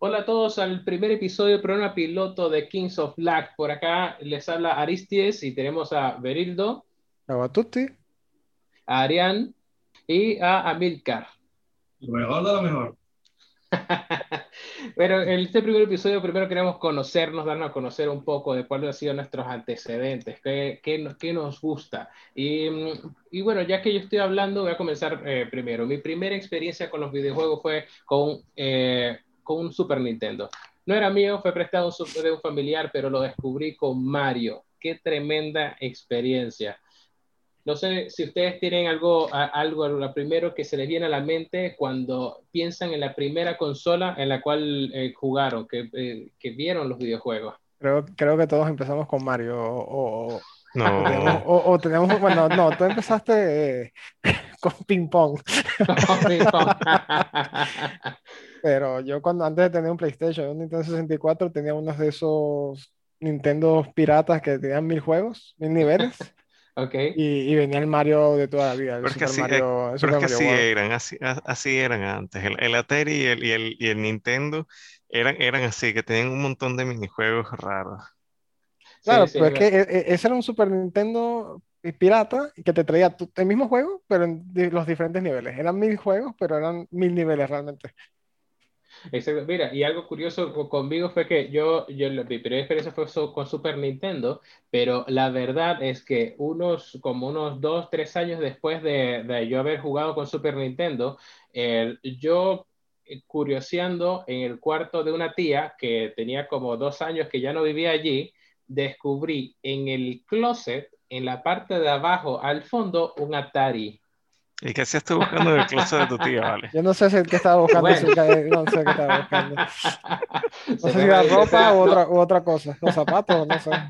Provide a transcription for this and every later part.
Hola a todos al primer episodio del programa piloto de Kings of Black. Por acá les habla Aristides y tenemos a Berildo. A tutti. A Arián y a Amilcar. Lo mejor de lo mejor. bueno, en este primer episodio primero queremos conocernos, darnos a conocer un poco de cuáles han sido nuestros antecedentes, qué, qué, qué nos gusta. Y, y, bueno, ya que yo estoy hablando, voy a comenzar eh, primero. Mi primera experiencia con los videojuegos fue con, eh, con un Super Nintendo. No era mío, fue prestado de un familiar, pero lo descubrí con Mario. Qué tremenda experiencia. No sé si ustedes tienen algo, algo lo primero que se les viene a la mente cuando piensan en la primera consola en la cual eh, jugaron, que, eh, que, vieron los videojuegos. Creo, creo que todos empezamos con Mario o, no. O, o, tenemos, bueno, no, tú empezaste eh, con ping pong. Pero yo cuando antes de tener un PlayStation, un Nintendo 64, tenía unos de esos Nintendo piratas que tenían mil juegos, mil niveles. Okay. Y, y, venía el Mario de toda la vida. Pero es que así, Mario, pero es que así eran, así, así, eran antes. El, el Atari y el, y el, y el Nintendo eran, eran así, que tenían un montón de minijuegos raros. Claro, sí, sí, pero es que e, ese era un Super Nintendo pirata que te traía el mismo juego, pero en los diferentes niveles. Eran mil juegos, pero eran mil niveles realmente. Exacto. Mira, y algo curioso conmigo fue que yo, yo mi primera experiencia fue con Super Nintendo, pero la verdad es que unos, como unos dos, tres años después de, de yo haber jugado con Super Nintendo, eh, yo curioseando en el cuarto de una tía que tenía como dos años que ya no vivía allí, descubrí en el closet, en la parte de abajo, al fondo, un Atari. ¿Y qué hacías tú buscando en el closet de tu tía, vale? Yo no sé si qué estaba buscando, bueno. si, no sé qué estaba buscando. No sé si era ropa u otra, u otra cosa, los zapatos, no sé.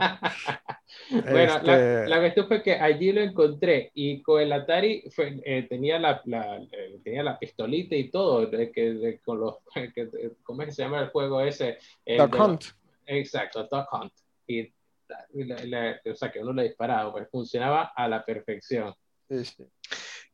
Bueno, este... la, la, cuestión fue que allí lo encontré y con el Atari fue, eh, tenía, la, la eh, tenía la pistolita y todo, de, que, de, con los, que, ¿cómo es que se llama el juego ese? El Duck Hunt. Exacto, Duck Hunt. Y, la, o sea, que uno le disparaba, pues funcionaba a la perfección. Sí, sí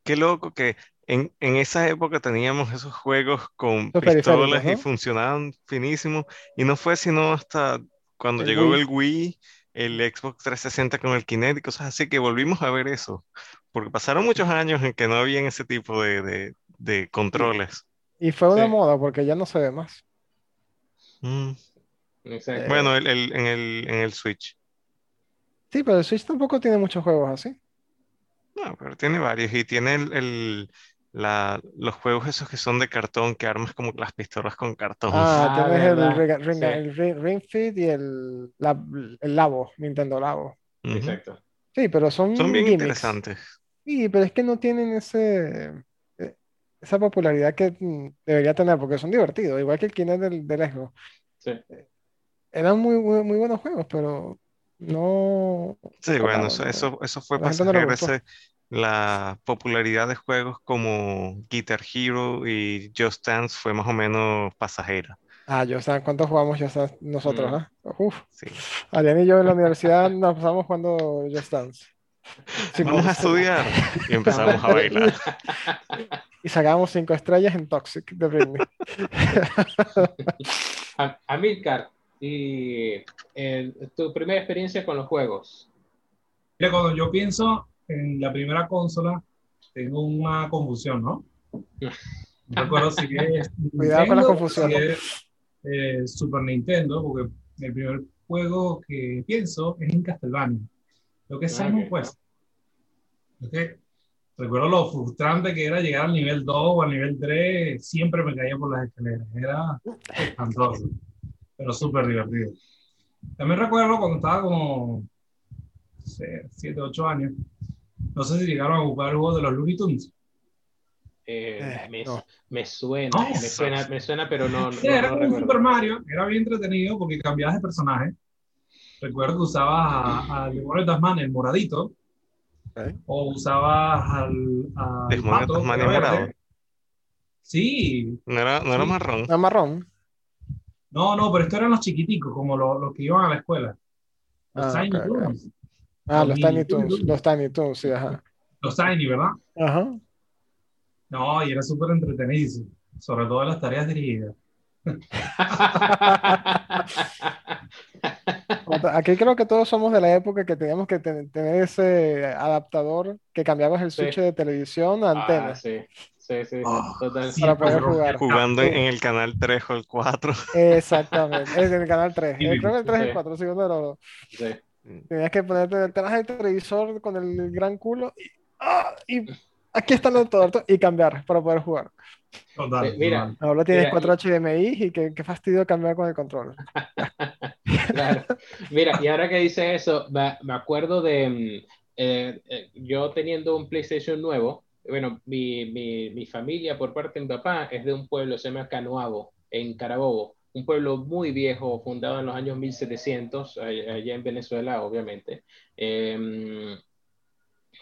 qué loco que en, en, esa época teníamos esos juegos con pistolas ¿no? y funcionaban finísimo. Y no fue sino hasta cuando el llegó Wii. el Wii, el Xbox 360 con el Kinect y cosas así que volvimos a ver eso. Porque pasaron muchos años en que no había ese tipo de, de, de controles. Y fue una sí. moda porque ya no se ve más. Mm. Bueno, el, el, en, el, en el Switch. Sí, pero el Switch tampoco tiene muchos juegos así. No, pero tiene varios y tiene el, el la, los juegos esos que son de cartón, que armas como las pistolas con cartón. Ah, ah tienes el, ring, ring, sí. el ring, ring, Fit y el, la, el Labo, Nintendo Labo. Uh -huh. Exacto. Sí, pero son Son bien gimmicks. interesantes. Sí, pero es que no tienen ese esa popularidad que debería tener, porque son divertidos, igual que el Kinect del, del Xbox. Sí. Eran muy, muy, muy buenos juegos, pero no. Sí, bueno, eso, eso, eso fue pasajero, no ese, la popularidad de juegos como Guitar Hero y Just Dance fue más o menos pasajera. Ah, Just Dance, ¿cuántos jugamos Just Dance nosotros? Mm. ¿eh? Uf. Sí. Adrián y yo en la universidad nos pasamos jugando Just Dance. Sí, Vamos a estudiar y empezamos a bailar. Y sacábamos cinco estrellas en Toxic de Britney. Amilcar, y eh, tu primera experiencia con los juegos. Mira, cuando yo pienso en la primera consola, tengo una confusión, ¿no? No recuerdo si es. Cuidado con la confusión. Si es, eh, Super Nintendo, porque el primer juego que pienso es en Castlevania. Lo que es Simon okay. Quest. Okay. Recuerdo lo frustrante que era llegar al nivel 2 o al nivel 3, siempre me caía por las escaleras. Era espantoso pero súper divertido. También recuerdo cuando estaba como 7, 8 años, no sé si llegaron a jugar el juego de los Looney Tunes. Eh, eh, me, no. me, suena, no, me, suena, me suena, pero no. Sí, era como un Super Mario, era bien entretenido porque cambiabas de personaje. Recuerdo que usabas al demonio de Tasman, el moradito, okay. o usabas al. al pato, morado. Sí. No era, no sí. era marrón. Era marrón. No, no, pero estos eran los chiquiticos, como los, los que iban a la escuela. Los ah, Tiny okay, Toons. okay. Ah, los Tiny Toons, los Tiny Toons, sí, ajá. Los Tiny, ¿verdad? Ajá. No, y era súper entretenido, sobre todo las tareas dirigidas. Aquí creo que todos somos de la época que teníamos que tener ese adaptador que cambiabas el switch de televisión a ah, antena. Sí. Sí, sí, ah, para poder jugar. Jugando en el canal 3 o el 4. Exactamente, es en el canal 3. creo que el 3 y el 4, sí, uno Sí. Tenías que ponerte detrás del televisor con el gran culo y, ¡ah! y aquí está el todo y cambiar para poder jugar. Total, mira, ahora tienes 4 HDMI y qué, qué, fastidio cambiar con el control. claro. Mira, y ahora que dice eso, me, acuerdo de mm, eh, eh, yo teniendo un PlayStation nuevo, bueno, mi, mi, mi, familia por parte de mi papá es de un pueblo, se llama Canoabo, en Carabobo un pueblo muy viejo, fundado en los años 1700, allá en Venezuela, obviamente. Em,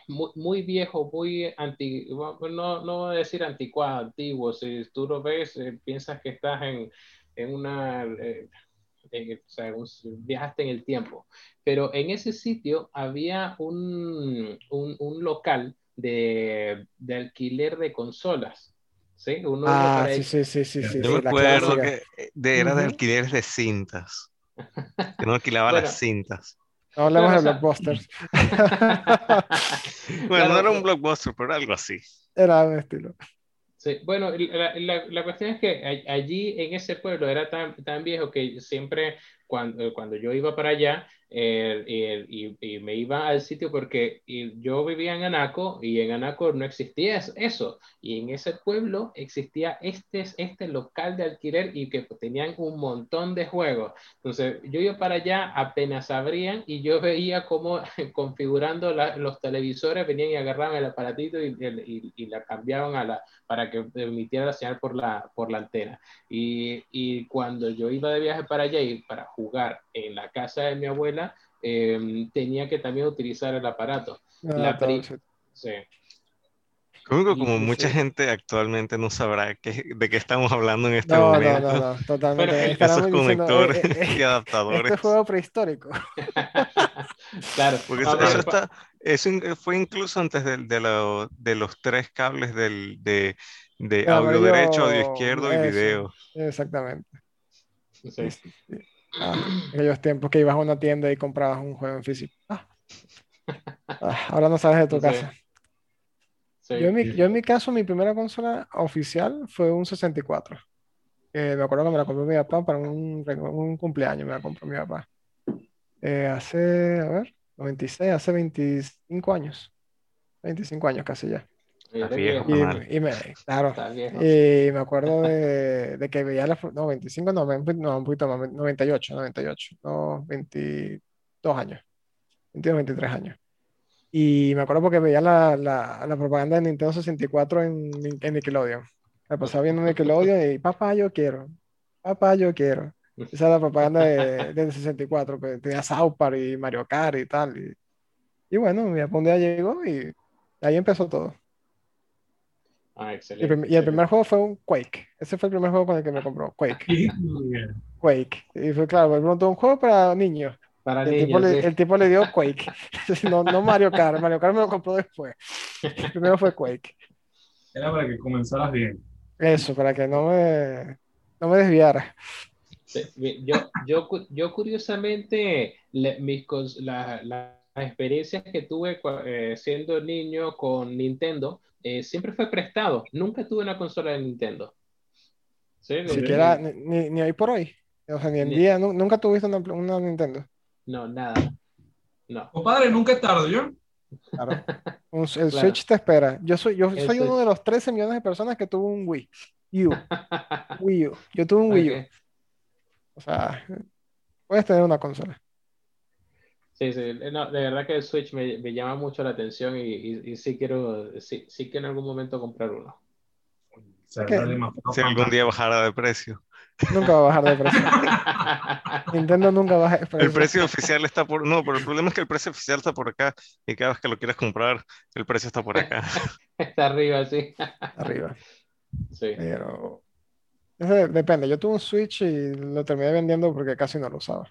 muy, viejo, muy antiguo, no, no voy a decir anticuado, antiguo, si tú lo ves, eh, piensas que estás en, en una, eh, o sea, viajaste en el tiempo, pero en ese sitio había un, un, un local de, de, alquiler de consolas. ¿sí? Uno ah, sí, sí, sí, sí, sí, Yo me acuerdo que de, era de alquileres de cintas. Que no alquilaba las cintas. No hablamos de blockbusters. bueno, no era un blockbuster, pero algo así. Era un estilo. Sí, bueno, la, la, la, cuestión es que allí en ese pueblo era tan, tan viejo que siempre cuando, cuando yo iba para allá, y, y, me iba al sitio porque yo vivía en Anaco y en Anaco no existía eso. Y en ese pueblo existía este, este local de alquiler y que tenían un montón de juegos. Entonces yo iba para allá, apenas abrían y yo veía cómo configurando los televisores venían y agarraban el aparatito y, y, la cambiaban a la, para que emitiera la señal por la, por la antena. Y, y cuando yo iba de viaje para allá y para jugar en la casa de mi abuela, em, tenía que también utilizar el aparato. Ah, la sí. Como, mucha gente actualmente no sabrá de qué estamos hablando en este momento. No, no, no, totalmente. esos conectores eh, eh, y adaptadores. Este juego prehistórico. claro. Porque eso, está, eso, fue incluso antes de, de, de los tres cables del, de, de audio derecho, audio izquierdo y video. Exactamente. Sí. Ah, aquellos tiempos que ibas a una tienda y comprabas un juego en físico. Ah. Ah, ahora no sabes de tu casa. Yo, en mi, yo, en mi, caso, mi primera consola oficial fue un 64. me acuerdo que me la compró mi papá para un, un cumpleaños, me la compró mi papá. Eh, hace, a ver, 96, hace 25 años. 25 años casi ya. Y, me, claro, y me acuerdo de, de, que veía la, no, 25, no, no, un poquito más, 98, 98, no, 22 años, 22, 23 años. Y me acuerdo porque veía la, la, la propaganda de Nintendo 64 en, en Nickelodeon. Me pasaba viendo Nickelodeon y papá, yo quiero, papá, yo quiero. Esa es la propaganda de, del 64, que tenía South Park y Mario Kart y tal. Y, y bueno, mi día llegó y ahí empezó todo. Ah, excelente. Y, el primer juego fue un Quake. Ese fue el primer juego con el que me compró, Quake. Quake. Y fue claro, me preguntó un juego para niños. Para el, niños, tipo le, el, tipo le, dio Quake. no, no, Mario Kart. Mario Kart me lo compró después. El primero fue Quake. Era para que comenzaras bien. Eso, para que no me, no me desviara. Yo, yo, yo curiosamente, mis, la, las experiencias que tuve eh, siendo niño con Nintendo, eh, siempre fue prestado. Nunca tuve una consola de Nintendo. ¿Sí? Siquiera, ni, ni, hoy por hoy. O sea, ni en día, nunca tuviste una, una, Nintendo. No, nada. No. Compadre, nunca es tarde, ¿yo? Claro. el Switch te espera. Yo soy, yo soy uno de los 13 millones de personas que tuvo un Wii U. Wii U. Yo tuve un Wii U. O sea, puedes tener una consola. Sí, sí, no, de verdad que el Switch me, me llama mucho la atención y, y, sí quiero, sí, sí que en algún momento comprar uno. Si algún día bajara de precio. Nunca va a bajar de precio. Nintendo nunca baja de precio. El precio oficial está por. No, pero el problema es que el precio oficial está por acá y cada vez que lo quieres comprar, el precio está por acá. está arriba, sí. Arriba. Sí. Pero. depende. Yo tuve un Switch y lo terminé vendiendo porque casi no lo usaba.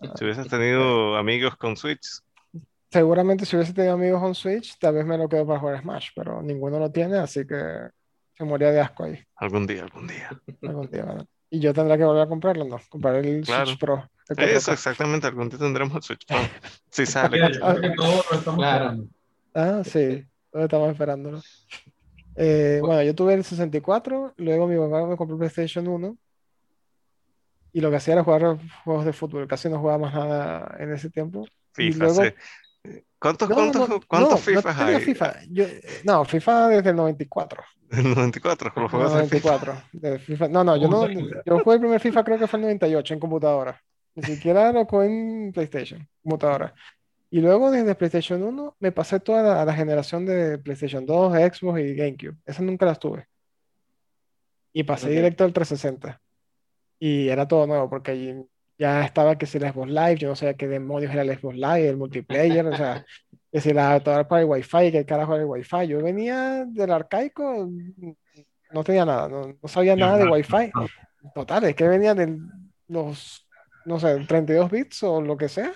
Si hubieses tenido amigos con Switch. Seguramente si hubiese tenido amigos con Switch, tal vez me lo quedo para jugar Smash, pero ninguno lo tiene, así que se moría de asco ahí. Algún día, algún día. algún día, Y yo tendré que volver a comprarlo, ¿no? Comprar el Switch Pro. Eso, exactamente. Algún día tendremos el Switch Pro. Sí sale. claro. Ah, sí. Todos estamos esperándolo. Eh, bueno, yo tuve el 64, luego mi papá me compró el PlayStation 1 y lo que hacía era jugar juegos de fútbol, casi no jugaba más nada en ese tiempo. FIFA, sí. ¿Cuántos, cuántos, cuántos FIFA hay? FIFA. no, FIFA desde el 94. ¿El 94? ¿Con los juegos 94. De FIFA. No, no, yo no. Yo jugué el primer FIFA creo que fue el 98 en computadora. Ni siquiera lo jugué en PlayStation, computadora. Y luego desde PlayStation 1 me pasé toda la, generación de PlayStation 2, Xbox y GameCube. Esas nunca las tuve. Y pasé directo al 360. Y era todo nuevo porque allí ya estaba que si el Xbox Live, yo no sabía qué demonios era el Xbox Live, el multiplayer, o sea, que si la adaptador para el Wi-Fi, que el carajo era el Wi-Fi. Yo venía del arcaico, no tenía nada, no, sabía nada de Wi-Fi. Total, es que venía de los, no sé, 32 bits o lo que sea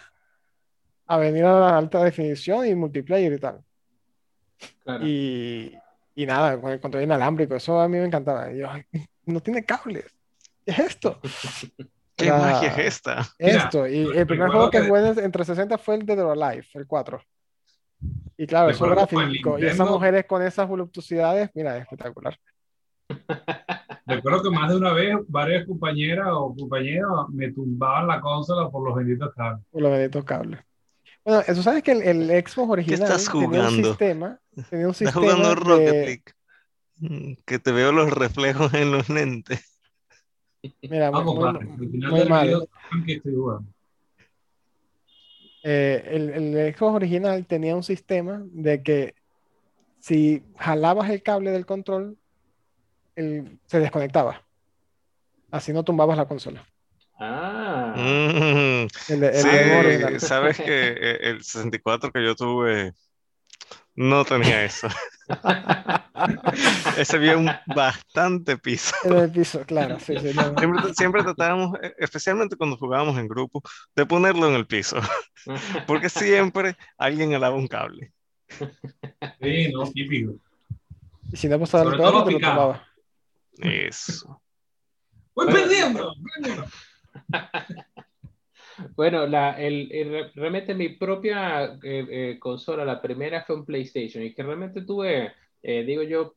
a venir a la alta definición y multiplayer y tal. Y, y, nada, con el control inalámbrico, eso a mí me encantaba. yo, no tiene cables. ¿Qué es esto? ¿Qué magia es esta? Esto, y el primer juego que jugué entre 60 fue el de The Alive, el 4. Y claro, eso gráfico. Y esas mujeres con esas voluptuosidades, mira, es espectacular. Recuerdo que más de una vez varias compañeras o compañeros me tumbaban la consola por los benditos cables. Por los benditos cables. Bueno, eso sabes que el, el Xbox original estás jugando? tenía un sistema. Tenía un ¿Estás jugando Rocket League? Mm, que te veo los reflejos en los lentes. Mira, muy, muy, mal. Eh, el, el, Xbox original tenía un sistema de que si jalabas el cable del control, se desconectaba. Así no tumbabas la consola. Ah. Mm. sí, sabes que e, el 64 que yo tuve no tenía eso. Ese un bastante piso. el piso, claro. siempre, siempre, tratábamos, e, especialmente cuando jugábamos en grupo, de ponerlo en el piso. Porque siempre alguien alaba un cable. Sí, no, típico. Y si no pasaba el cable, te lo tomaba. Eso. Voy perdiendo. Bueno, la, el, realmente mi propia eh, eh, consola, la primera fue un PlayStation y que realmente tuve, eh, digo yo,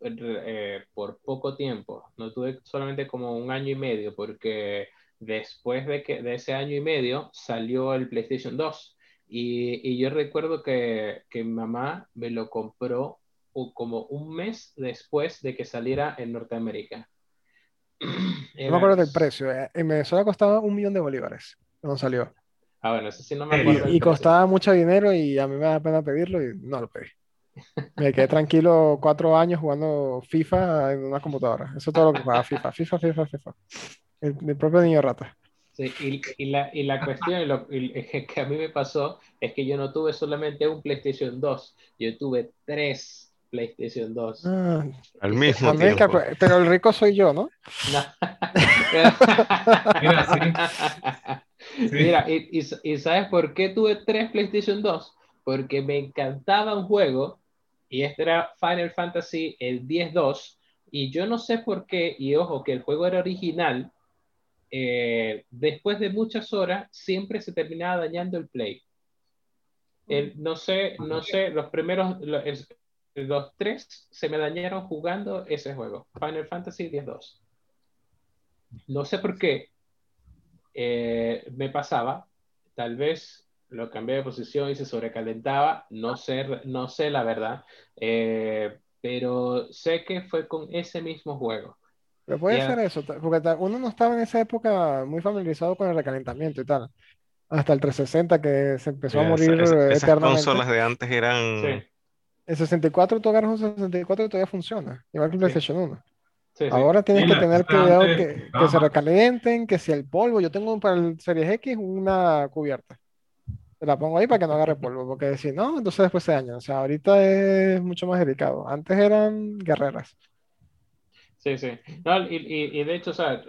por poco tiempo, no tuve solamente como un año y medio porque después de, que, de ese año y medio salió el PlayStation 2 y, y yo recuerdo que, que mi mamá me lo compró como un mes después de que saliera en Norteamérica. No me acuerdo del precio. En Venezuela costaba un millón de bolívares cuando salió. Ah, bueno, eso sí no me acuerdo. Y, costaba mucho dinero y a mí me da pena pedirlo y no lo pedí. Me quedé tranquilo cuatro años jugando FIFA en una computadora. Eso es todo lo que jugaba FIFA. FIFA, FIFA, FIFA. El, propio niño rata. Sí, y, y, la, y la cuestión lo, que a mí me pasó es que yo no tuve solamente un PlayStation 2, yo tuve tres PlayStation 2. Ah, al mismo tiempo. Pero el rico soy yo, ¿no? Mira, y, y, ¿sabes por qué tuve tres PlayStation 2? Porque me encantaba un juego, y este era Final Fantasy el 10-2, y yo no sé por qué, y ojo, que el juego era original, eh, después de muchas horas siempre se terminaba dañando el play. no sé, no sé, los primeros, los tres se me dañaron jugando ese juego, Final Fantasy X-2. No sé por qué eh, me pasaba, tal vez lo cambié de posición y se sobrecalentaba, no sé, no sé la verdad, eh, pero sé que fue con ese mismo juego. Pero puede ser eso, porque uno no estaba en esa época muy familiarizado con el recalentamiento y tal. Hasta el 360 que se empezó a morir esas, esas consolas de antes eran... El 64 tú agarras un 64 y todavía funciona, igual que el PlayStation 1. Ahora tienes que tener cuidado que, que se recalienten, que si el polvo, yo tengo para el Series X una cubierta. Te la pongo ahí para que no agarre polvo, porque si no, entonces después se daña. O sea, ahorita es mucho más delicado. Antes eran guerreras. Sí, sí. No, y, y, de hecho, o sea,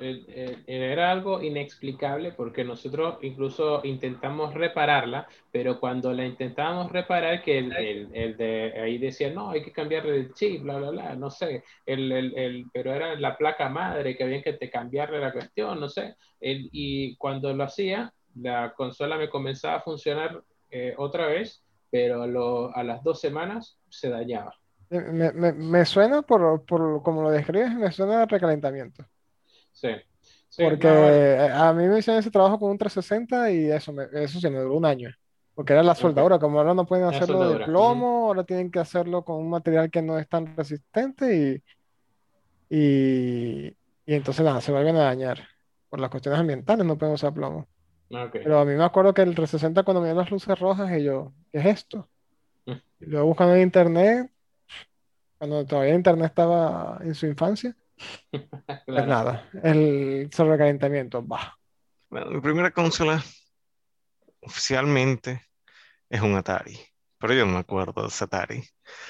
era algo inexplicable porque nosotros incluso intentamos repararla, pero cuando la intentábamos reparar, que el, el, el de ahí decía, no, hay que cambiarle el chip, bla, bla, bla, no sé, el, el, pero era la placa madre que había que te cambiarle la cuestión, no sé. y cuando lo hacía, la consola me comenzaba a funcionar eh, otra vez, pero a, a las dos semanas se dañaba. Me, me, me suena, por, por, como lo describes, me suena a recalentamiento. Sí. Porque a mí me hicieron ese trabajo con un 360 y eso, me, eso se me duró un año. Porque era la soldadura, como ahora no pueden hacerlo de plomo, ahora tienen que hacerlo con un material que no es tan resistente y, y, y entonces nada, se vuelven a dañar. Por las cuestiones ambientales no pueden usar plomo. Pero a mí me acuerdo que el 360 cuando me dio las luces rojas y yo, ¿qué es esto? Mm. Y luego buscando en internet, cuando todavía Internet estaba en su infancia. Pues nada, el sobrecalentamiento, va. Bueno, mi primera consola oficialmente es un Atari, pero yo no me acuerdo de ese Atari.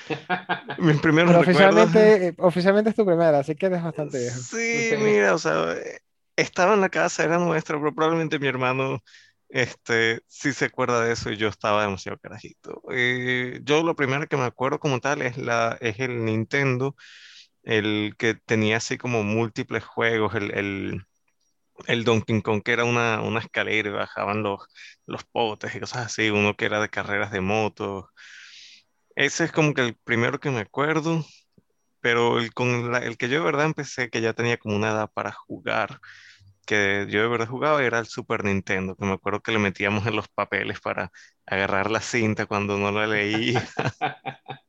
Mi primero oficialmente, oficialmente es tu primera, así que eres bastante viejo. Sí, mira, o sea, estaba en la casa, era nuestra, pero probablemente mi hermano este, sí se acuerda de eso y yo estaba demasiado carajito. Eh, yo lo primero que me acuerdo como tal es, la, es el Nintendo, el que tenía así como múltiples juegos, el, el, el Donkey Kong que era una, una escalera y bajaban los, los potes y cosas así, uno que era de carreras de motos. Ese es como que el primero que me acuerdo, pero el, con el que yo de verdad empecé, que ya tenía como una edad para jugar, que yo de verdad jugaba era el Super Nintendo, que me acuerdo que le metíamos en los papeles para agarrar la cinta cuando no la leía.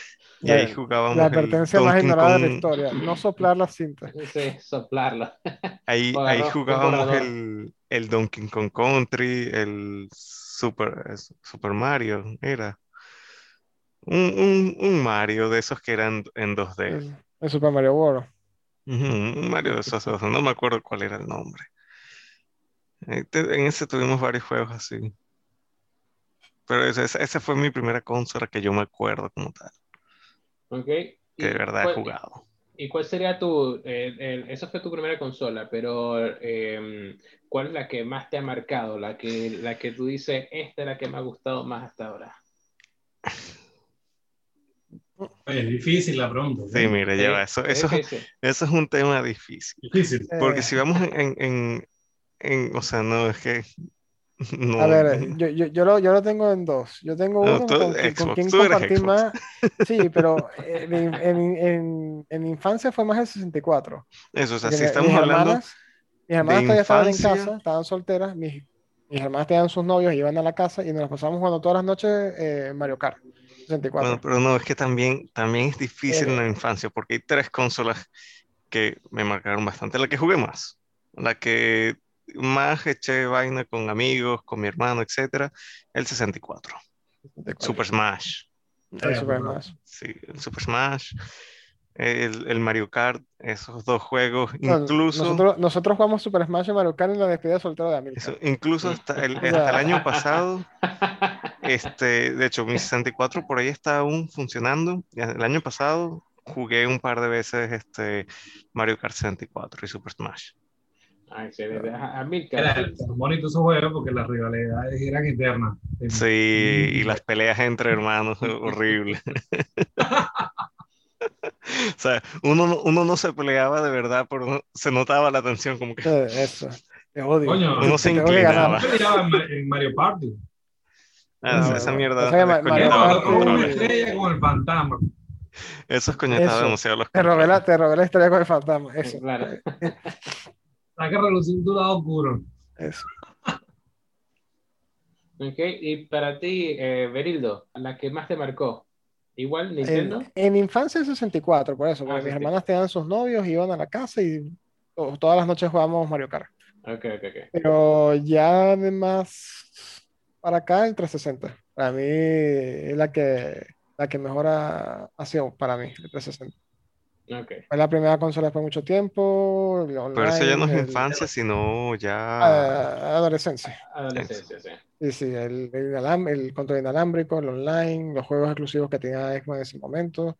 y ahí jugábamos. La advertencia más ignorada de la historia, no soplar la cinta. Sí, soplarla. Ahí, ahí jugábamos el, el, Donkey Kong Country, el Super, Super Mario, era. Un, un, Mario de esos que eran en 2D. el Super Mario World. Mario de Sosa, no me acuerdo cuál era el nombre. Eh, en ese tuvimos varios juegos así. Pero esa fue mi primera consola que yo me acuerdo como tal. Ok. Que de verdad he jugado. ¿Y cuál sería tu, eh, esa fue tu primera consola, pero em, cuál es la que más te ha marcado? La que, la que tú dices, esta es la que me ha gustado más hasta ahora. Es difícil la pregunta. Sí, mire, lleva, eso, eso, eso es un tema difícil. Difícil. Porque eh. si vamos en, en, en, o sea, no, es que... No. A ver, yo, yo, yo, lo, yo lo tengo en dos. Yo tengo uno con, quien compartir más. Sí, pero en, en, en, en, mi infancia fue más el 64. Eso, o sea, si estamos hablando. Hermanas, mis hermanas todavía estaban en casa, estaban solteras. Mis, mis hermanas tenían sus novios, iban a la casa y nos pasábamos jugando todas las noches eh, Mario Kart. Bueno, pero no, es que también, también es difícil en la infancia porque hay tres consolas que me marcaron bastante. La que jugué más, la que más eché vaina con amigos, con mi hermano, etcétera, el 64. Super Smash. El Super Smash. Sí, el Super Smash. El, el, Mario Kart, esos dos juegos, incluso... Nosotros, nosotros, jugamos Super Smash y Mario Kart en la despedida soltera de América. incluso hasta el, hasta el año pasado, este, de hecho, mi 64 por ahí está aún funcionando. El año pasado jugué un par de veces este, Mario Kart 64 y Super Smash. Ah, excelente. A mí, Era bonito esos juegos porque las rivalidades eran internas. Sí, y las peleas entre hermanos, horrible. o sea, uno, uno no se peleaba de verdad, pero se notaba la tensión como que... Eso, te odio. Coño, uno se inclinaba. peleaba en Mario Party. Ah, esa mierda. Con el fantasma. Eso es coñetado demasiado los te robé, la, te robé la historia con el fantasma. Eso. Claro. Saca relucir tu lado oscuro. Eso. Ok, y para ti, eh, Berildo, la que más te marcó. Igual Nintendo. En, en infancia el 64, por eso, porque ah, mis hermanas tenían sus novios, iban a la casa y todas las noches jugábamos Mario Kart. Okay, okay, okay. Pero ya además para acá el 360. Para mí es la que, la que mejor ha, sido para mí, el 360. Okay. Fue la primera consola por mucho tiempo. Pero eso ya no es infancia, sino ya. Ah, adolescencia. Adolescencia, sí. Sí, sí, el, el, control inalámbrico, el online, los juegos exclusivos que tenía Xbox en ese momento.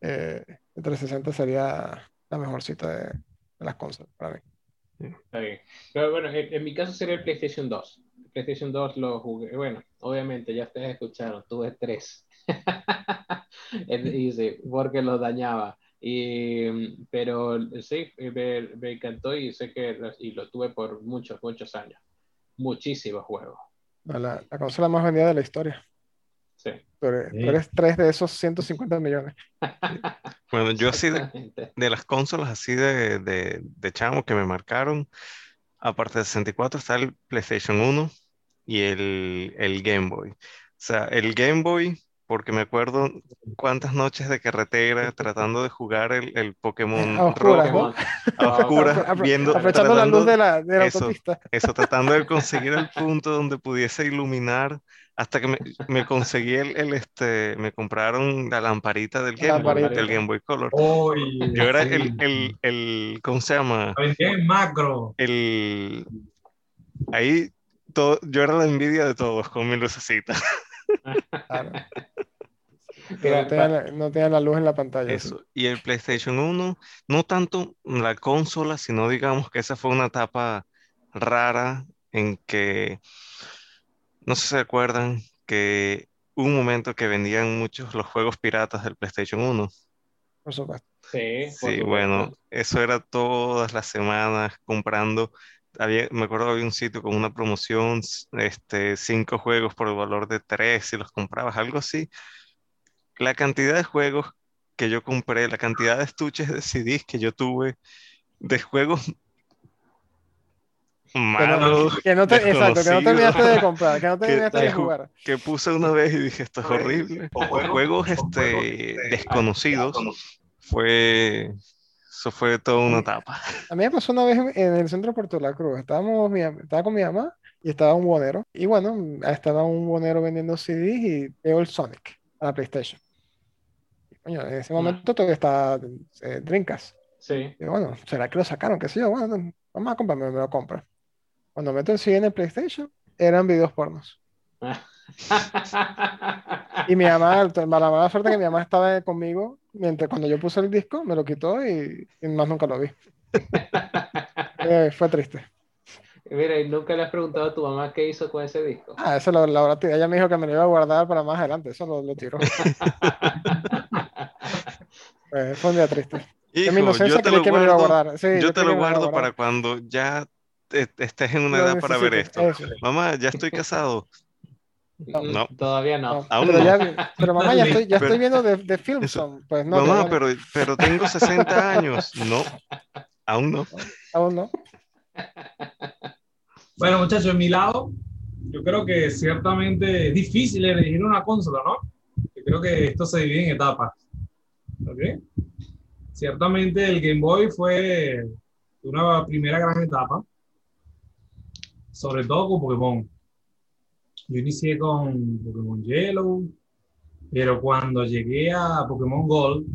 Eh, el 360 sería la mejor cita de, las consolas para mí. Está bien. Pero bueno, en, mi caso sería el PlayStation 2. PlayStation 2 lo jugué, bueno, obviamente ya ustedes escucharon, tuve tres. porque lo dañaba. Y, pero sí, me, me, encantó y sé que y lo tuve por muchos, muchos años. Muchísimos juegos. La, la consola más vendida de la historia. Sí. Tú eres, tres de esos 150 millones. Bueno, yo así de, de, las consolas así de, de, de chamo que me marcaron, aparte de 64 está el PlayStation 1 y el, el Game Boy. O sea, el Game Boy porque me acuerdo cuántas noches de carretera tratando de jugar el, el Pokémon a oscuras, rojo, a oscuras, viendo, aprovechando la luz de la, de la eso, autopista. Eso, tratando de conseguir el punto donde pudiese iluminar hasta que me, me conseguí el, el, este, me compraron la lamparita del Game, Boy, del Game Boy Color. Oh, Yo era sí. el, el, el, ¿cómo se llama? El macro. El, ahí todo, yo era la envidia de todos con mi lucecita. Claro. Pero no, tenía la, no tenía la luz en la pantalla. Eso. Sí. Y el PlayStation 1, no tanto la consola, sino digamos que esa fue una etapa rara en que, no sé si se acuerdan, que hubo un momento que vendían muchos los juegos piratas del PlayStation 1. Por supuesto. Sí, sí bueno, eso era todas las semanas comprando había, me acuerdo había un sitio con una promoción, este, cinco juegos por el valor de tres, si los comprabas, algo así. La cantidad de juegos que yo compré, la cantidad de estuches de CDs que yo tuve, de juegos malos. Que no, que no te, exacto, que no terminaste de comprar, que no terminaste que, de jugar. Que puse una vez y dije, esto es horrible. O juegos, juegos este, desconocidos. Fue, eso fue toda una etapa. A mí me pasó una vez en el centro de Puerto La Cruz. Estábamos, estaba con mi mamá y estaba un bonero. Y bueno, estaba un bonero vendiendo CDs y veo el Sonic a la PlayStation. Y, coño, en ese momento todavía estaba eh, Drinkas. Sí. Y bueno, ¿será que lo sacaron? ¿Qué sé yo? Bueno, vamos a comprarme, me lo compro. Cuando meto el CD en el PlayStation, eran videos pornos. y mi mamá, la mala suerte que mi mamá estaba conmigo mientras cuando yo puse el disco, me lo quitó y, y más nunca lo vi. eh, fue triste. Mira, ¿y nunca le has preguntado a tu mamá qué hizo con ese disco? Ah, eso lo, la ella me dijo que me lo iba a guardar para más adelante, eso lo, lo tiró. pues, fue un día triste. Hijo, yo te lo guardo, sí, yo, yo te lo guardo para cuando ya estés en una edad para ver esto. Eso. Mamá, ya estoy casado. No, no, todavía no. no. Aún pero, ya, pero, mamá, ya estoy, ya pero, estoy viendo de, de Filmson. Pues no, mamá, pero, pero tengo 60 años. No, aún no. Aún no. Bueno, muchachos, en mi lado, yo creo que ciertamente es difícil elegir una consola, ¿no? Yo creo que esto se divide en etapas. ¿Ok? Ciertamente el Game Boy fue una primera gran etapa, sobre todo con Pokémon yo inicié con Pokémon Yellow, pero cuando llegué a Pokémon Gold,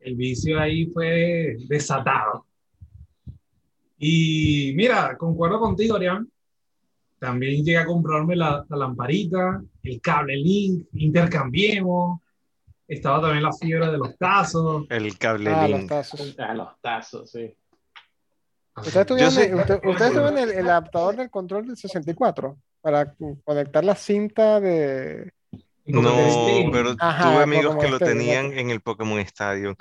el vicio ahí fue desatado. Y mira, concuerdo contigo, Arián. También llegué a comprarme la, la, lamparita, el cable link, intercambiemos. Estaba también la fiebre de los tazos. El cable ah, link. Los tazos. Ah, los tazos, sí. ¿Ustedes tuvieron, usted, ¿ustedes tuvieron el, el, adaptador del control del 64 para conectar la cinta de... No, pero Ajá, tuve amigos que lo tenían en el Pokémon Stadium.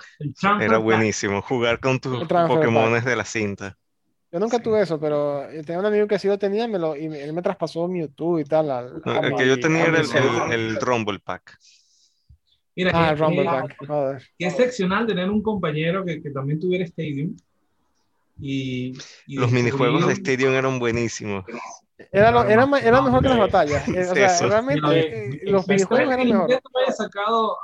Era buenísimo jugar con tus Pokémon de la cinta. Yo nunca sí. tuve eso, pero tenía un amigo que sí lo tenía me lo, y él me traspasó Mewtwo y tal. Al, no, el que yo tenía era el, el, el, Rumble Pack. Mira, ah, el Rumble Pack. Joder. Es excepcional tener un compañero que, que también tuviera Stadium. Y, y los minijuegos de Stadium eran buenísimos. Era, lo, era, era, mejor que las batallas. O sea, realmente eh, los minijuegos eran mejor. había sacado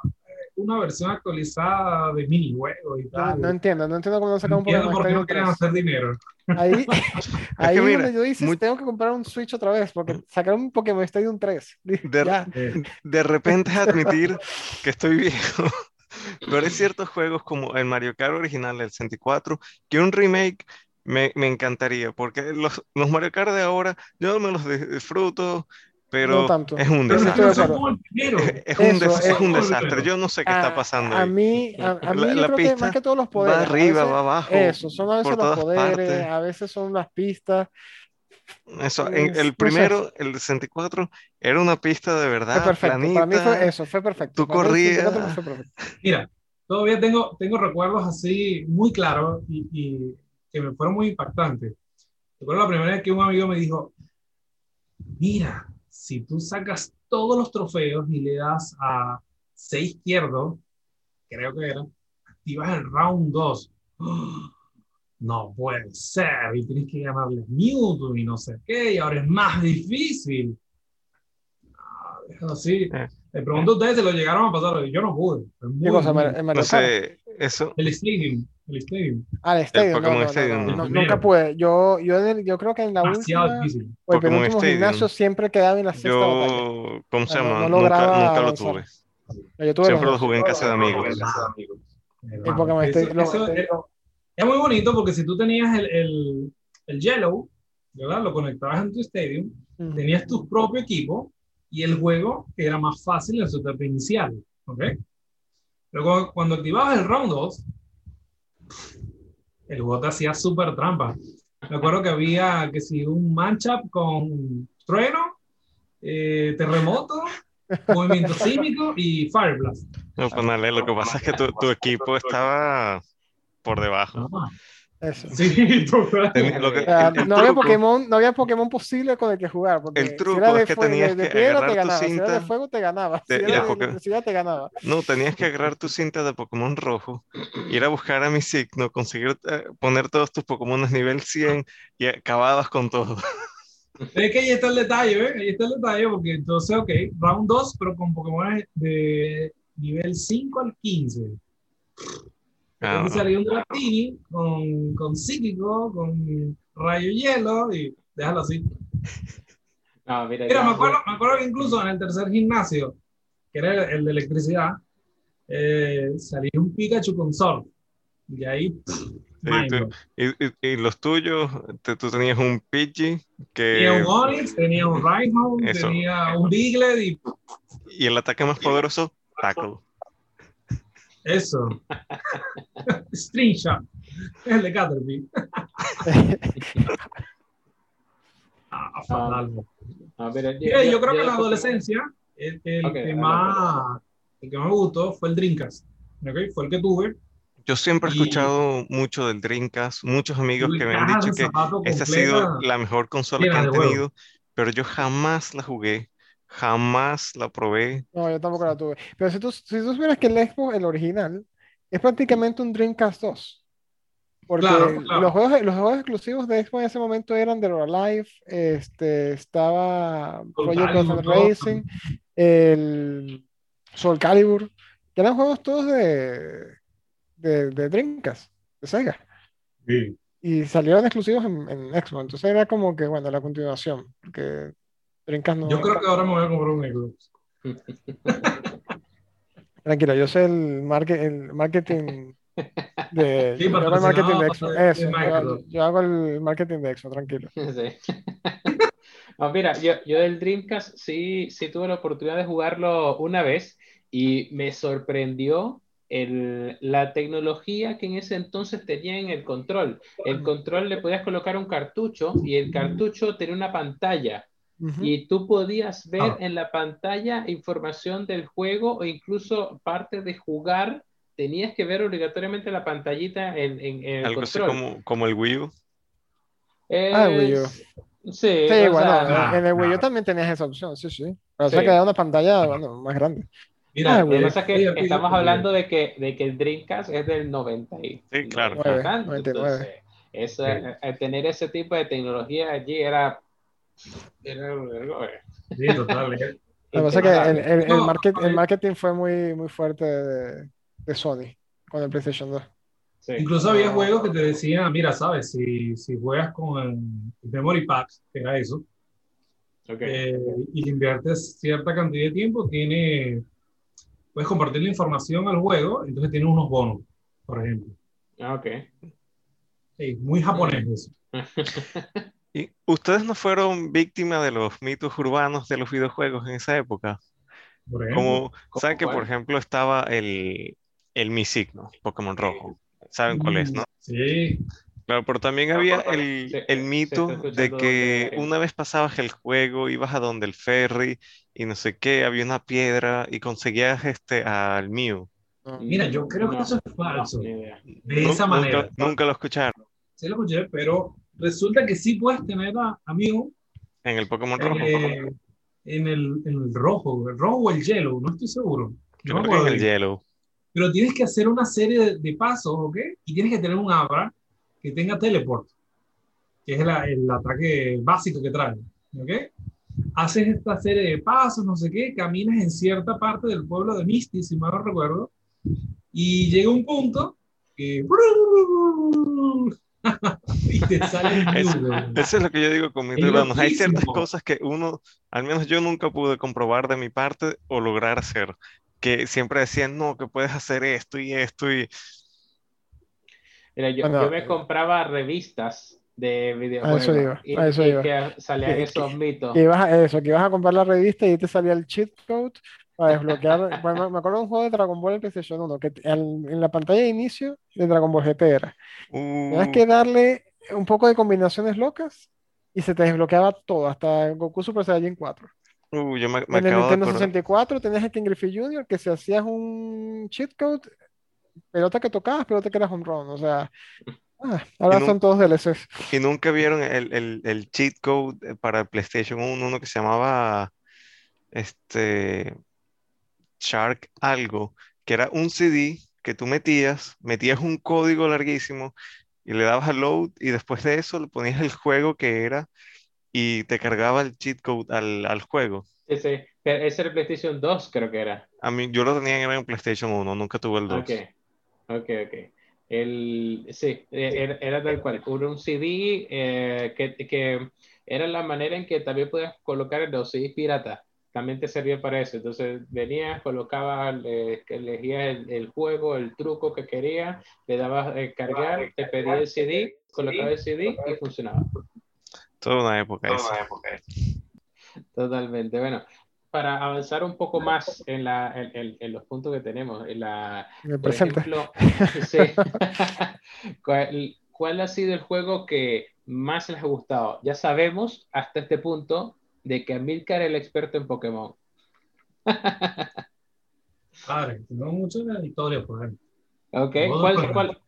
una versión actualizada de minijuegos y tal. No, no, entiendo, no entiendo cómo no sacaron un Pokémon por qué no quieren hacer dinero. Ahí, ahí es mira, donde yo dices, muy... tengo que comprar un Switch otra vez, porque sacaron un Pokémon Stadium 3. De, de repente admitir que estoy viejo. Pero hay ciertos juegos como el Mario Kart original, el 64, que un remake me, me encantaría, porque los, los, Mario Kart de ahora yo me los disfruto, pero es un desastre. Es, un, es, un desastre. Yo no sé qué está pasando. A, mí, a, mí yo creo que más que todos los poderes. Va arriba, va abajo. Eso, son a veces los poderes, a veces son las pistas. Eso, en el primero, el de 64, era una pista de verdad. Fue perfecto. Para mí fue eso, fue perfecto. Tú corrías. Mira, todavía tengo, tengo recuerdos así muy claros y, y que me fueron muy impactantes. Recuerdo la primera vez que un amigo me dijo, mira, si tú sacas todos los trofeos y le das a C izquierdo, creo que era, activas el round 2. No puede ser, y tienes que ganarle Mewtwo y no sé qué, y ahora es más difícil. No, así. Eh. Le pregunto a ustedes si lo llegaron a pasar, yo no pude. ¿Qué cosa? no sé, eso. El Stadium. El Stadium. Ah, el Stadium. no, no, Stadium. nunca pude. Yo, yo, yo creo que en la última. Difícil. O el penúltimo gimnasio siempre quedaba en la sexta yo, batalla. ¿Cómo se llama? nunca, nunca lo tuve. Yo tuve siempre lo jugué en casa de amigos. Es muy bonito porque si tú tenías el, el, el Yellow, ¿verdad? Lo conectabas en tu Stadium, tenías tu propio equipo y el juego era más fácil en su etapa inicial. ¿Ok? Pero cuando activabas el Round 2, el juego te hacía súper trampa. Me acuerdo que había que si un matchup con trueno, eh, terremoto, movimiento sísmico y Fire Blast. No, pues lo que pasa es que tu, tu equipo estaba por debajo. Eso. Sí, no, había Pokémon, no había Pokémon posible con el que jugar. Porque el truco si es que tenías de, que agarrar tu cinta. Si era de fuego te ganaba. si era de, te ganaba. No, tenías que agarrar tu cinta de Pokémon rojo, ir a buscar a mi signo, conseguir eh, poner todos tus Pokémon nivel 100 y acababas con todo. Es que ahí está el detalle, ¿eh? Ahí está el detalle, porque entonces, ok, round 2, pero con Pokémon de nivel 5 al 15. Ah, salió un Dratini con, con psíquico, con rayo hielo y déjalo así. mira, me, acuerdo, me acuerdo que incluso en el tercer gimnasio, que era el, de electricidad, eh, salió un Pikachu con Sol. Y ahí. y, los tuyos, tú tenías un Pidgey que. Tenía un Onix, tenía un Rhyhorn, tenía un Diglett y. Y el ataque más poderoso, Tackle. Eso. String Shot. Es el de Caterpie. ah, fatal. Ah, yo, creo que en la adolescencia, el, que más, el que más me gustó fue el Dreamcast. ¿okay? Fue el que tuve. Yo siempre he escuchado mucho del Dreamcast, muchos amigos que me han dicho que esta ha sido la mejor consola que han tenido, pero yo jamás la jugué. Jamás la probé. No, yo tampoco la tuve. Pero si tú, si tú supieras que el Xbox, el original, es prácticamente un Dreamcast 2. Porque Los, juegos, los juegos exclusivos de Xbox en ese momento eran The Alive, este, estaba Project Racing, el Soul Calibur, que eran juegos todos de, de, de Dreamcast, de Sega. Sí. Y salieron exclusivos en, en, Xbox, entonces era como que, bueno, la continuación, porque yo creo que ahora me voy a comprar un Xbox. Tranquilo, yo sé el, el marketing de, yo hago el marketing de Xbox. Eso, yo, hago el marketing de Xbox, tranquilo. mira, yo, yo del Dreamcast sí, sí tuve la oportunidad de jugarlo una vez y me sorprendió el, la tecnología que en ese entonces tenía en el control. El control le podías colocar un cartucho y el cartucho tenía una pantalla y tú podías ver ah. en la pantalla información del juego o incluso parte de jugar, tenías que ver obligatoriamente la pantallita en, en, el Algo control. Así como, como el Wii U. ah, Wii U. Sí, sí bueno, en el Wii U también tenías esa opción, sí, sí. Pero sí. que una pantalla bueno, más grande. Mira, ah, lo que pasa es que estamos hablando de que, de que el Dreamcast es del 90 y sí, claro. 99. eso, eh, tener ese tipo de tecnología allí era Sí, total. Eh. Lo que pasa es que el, el, el, market, el, marketing fue muy, muy fuerte de, de, Sony con el PlayStation 2. Sí. Incluso había juegos que te decían, mira, sabes, si, si juegas con el, Memory Pack, que era eso, okay. eh, y inviertes cierta cantidad de tiempo, tiene, puedes compartir la información al juego, entonces tiene unos bonos, por ejemplo. Ah, ok. Sí, muy japonés eso. ¿Y ustedes no fueron víctimas de los mitos urbanos de los videojuegos en esa época? Como, ¿saben que por ejemplo estaba el, el Mi Signo, Pokémon Rojo? ¿Saben cuál es, no? Sí. Claro, pero también había el, el mito de que una vez pasabas el juego, ibas a donde el ferry y no sé qué, había una piedra y conseguías este al Mew. Mira, yo creo que eso es falso. De esa manera. Nunca, lo escucharon. Sí lo escuché, pero resulta que sí puedes tener a, a Mew. En el Pokémon rojo. Eh, en, el, en el rojo, el rojo o el yellow, no estoy seguro. Yo creo que es el yellow. Pero tienes que hacer una serie de, pasos, ¿ok? Y tienes que tener un abra que tenga teleport, que es el ataque básico que trae, ¿ok? Haces esta serie de pasos, no sé qué, caminas en cierta parte del pueblo de Misty, si mal no recuerdo, y llega un punto que... y te sale eso, eso es lo que yo digo con mis hermanos. Hay ciertas cosas que uno, al menos yo nunca pude comprobar de mi parte o lograr hacer. Que siempre decían, no, que puedes hacer esto y esto y Mira, yo, yo me compraba revistas de videojuegos. A eso iba, y, a eso iba. que salían esos mitos. Que ibas a, eso, que ibas a comprar la revista y te salía el cheat code para desbloquear. bueno, me acuerdo de un juego de Dragon Ball en PlayStation 1, que en la pantalla de inicio de Dragon Ball GT era. Tenías que uh. darle un poco de combinaciones locas y se te desbloqueaba todo, hasta Goku Super Saiyan 4. Uh, yo me, me en el Nintendo 64 tenías el King Griffey Jr., que si hacías un cheat code, pelota que tocabas, pelota que era home run, o sea, ah, ahora son todos DLCs. ¿Y nunca vieron el, el, el, cheat code para PlayStation 1, uno que se llamaba este Shark algo, que era un CD que tú metías, metías un código larguísimo y le dabas a load y después de eso le ponías el juego que era y te cargaba el cheat code al, al juego. Ese, ese era PlayStation 2, creo que era. A mí, yo lo tenía en PlayStation 1, nunca tuve el 2. Ok, ok, ok. El, sí, e, era, era tal cual. Hubo un CD eh, que, que, era la manera en que también podías colocar los CDs pirata. También te servía para eso. Entonces venías, colocabas, eh, elegías el, el, juego, el truco que querías, le dabas eh, cargar, te pedía el CD, colocaba el CD y funcionaba. Toda una época. Toda una época. Totalmente. Bueno, para avanzar un poco más en, la, en, en, los puntos que tenemos, en la, por ejemplo, sí. ¿Cuál, ¿cuál, ha sido el juego que más les ha gustado? Ya sabemos hasta este punto de que Amilcar es el experto en Pokémon. Padre, tengo muchas historias por ejemplo. Ok, ¿Cuál, cuál,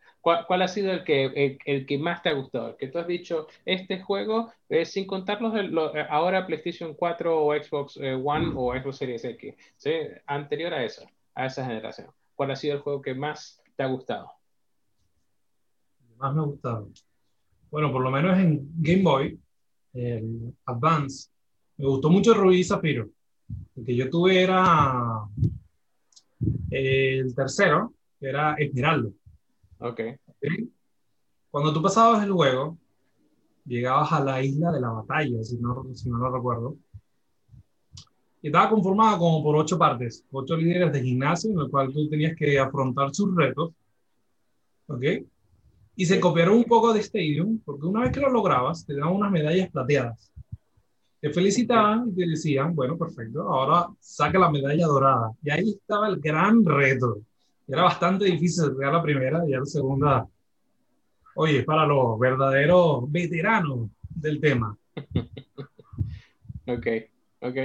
¿Cuál, ha sido el que, el, que más te ha gustado? Que tú has dicho, este juego, eh, sin contar los, eh, ahora PlayStation 4 o Xbox eh, One o Xbox Series X, ¿sí? anterior a esa, a esa generación. ¿Cuál ha sido el juego que más te ha gustado? Más me ha gustado. Bueno, por lo menos en Game Boy, el Advance, me gustó mucho Rubí y Zafiro. El que yo tuve era el tercero, que era Esmeralda. Ok. Cuando tú pasabas el juego, llegabas a la isla de la batalla, si no, si no lo recuerdo. Y estaba conformada como por ocho partes, ocho líderes de gimnasio en el cual tú tenías que afrontar sus retos. ¿Ok? Y se copiaron un poco de Stadium, porque una vez que lo lograbas, te daban unas medallas plateadas. Te felicitaban y te decían, bueno, perfecto, ahora saca la medalla dorada. Y ahí estaba el gran reto era bastante difícil pegar la primera y la segunda, oye, para los verdaderos veteranos del tema. ok, ok.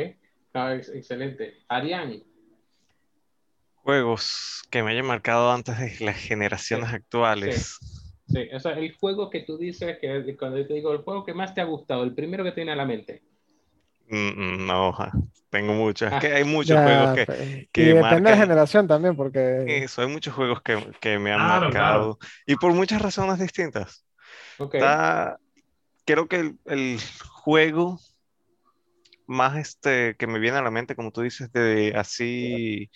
excelente. Arián. Juegos que me hayan marcado antes de las generaciones actuales. Sí. o sea, el juego que tú dices, que cuando te digo el juego que más te ha gustado, el primero que te viene a la mente. Mm, mm, no, tengo muchas. que hay muchos juegos que, pues, que y depende de la generación también, porque. Eso, hay muchos juegos que, que me han marcado. Y por muchas razones distintas. creo que el, el, juego más este que me viene a la mente, como tú dices, de así.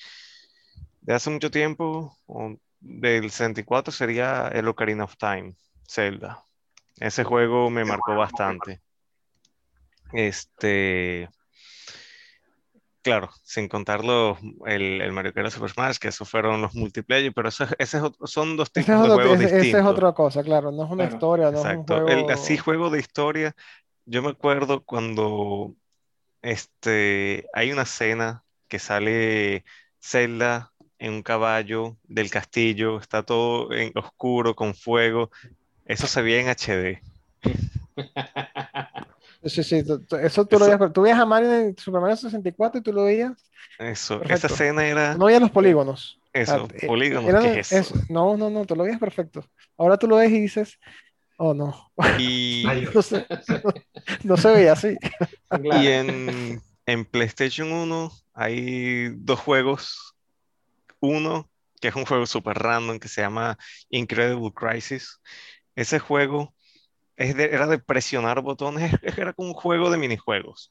de hace mucho tiempo, del 64, sería el Ocarina of Time, Zelda. Ese juego me marcó bastante. Este, claro, sin contarlo el, el Mario Kart Super Smash, que esos fueron los multiplayer, pero eso, ese son dos tipos de juegos distintos. Esa es otra cosa, claro, no es una historia, no es un juego... El, así juego de historia, yo me acuerdo cuando este, hay una escena que sale Zelda en un caballo del castillo, está todo en oscuro, con fuego. Eso se veía en HD. Sí, sí, eso tú lo veías, tú veías a Mario en Super Mario 64 y tú lo veías. Eso, esa escena era... No veías los polígonos. Eso, polígonos, ¿qué es eso? No, no, no, tú lo veías perfecto. Ahora tú lo ves y dices, oh no. Y... no, se veía así. Y en, en PlayStation 1 hay dos juegos. Uno, que es un juego super random que se llama Incredible Crisis. Ese juego era de presionar botones, era como un juego de minijuegos.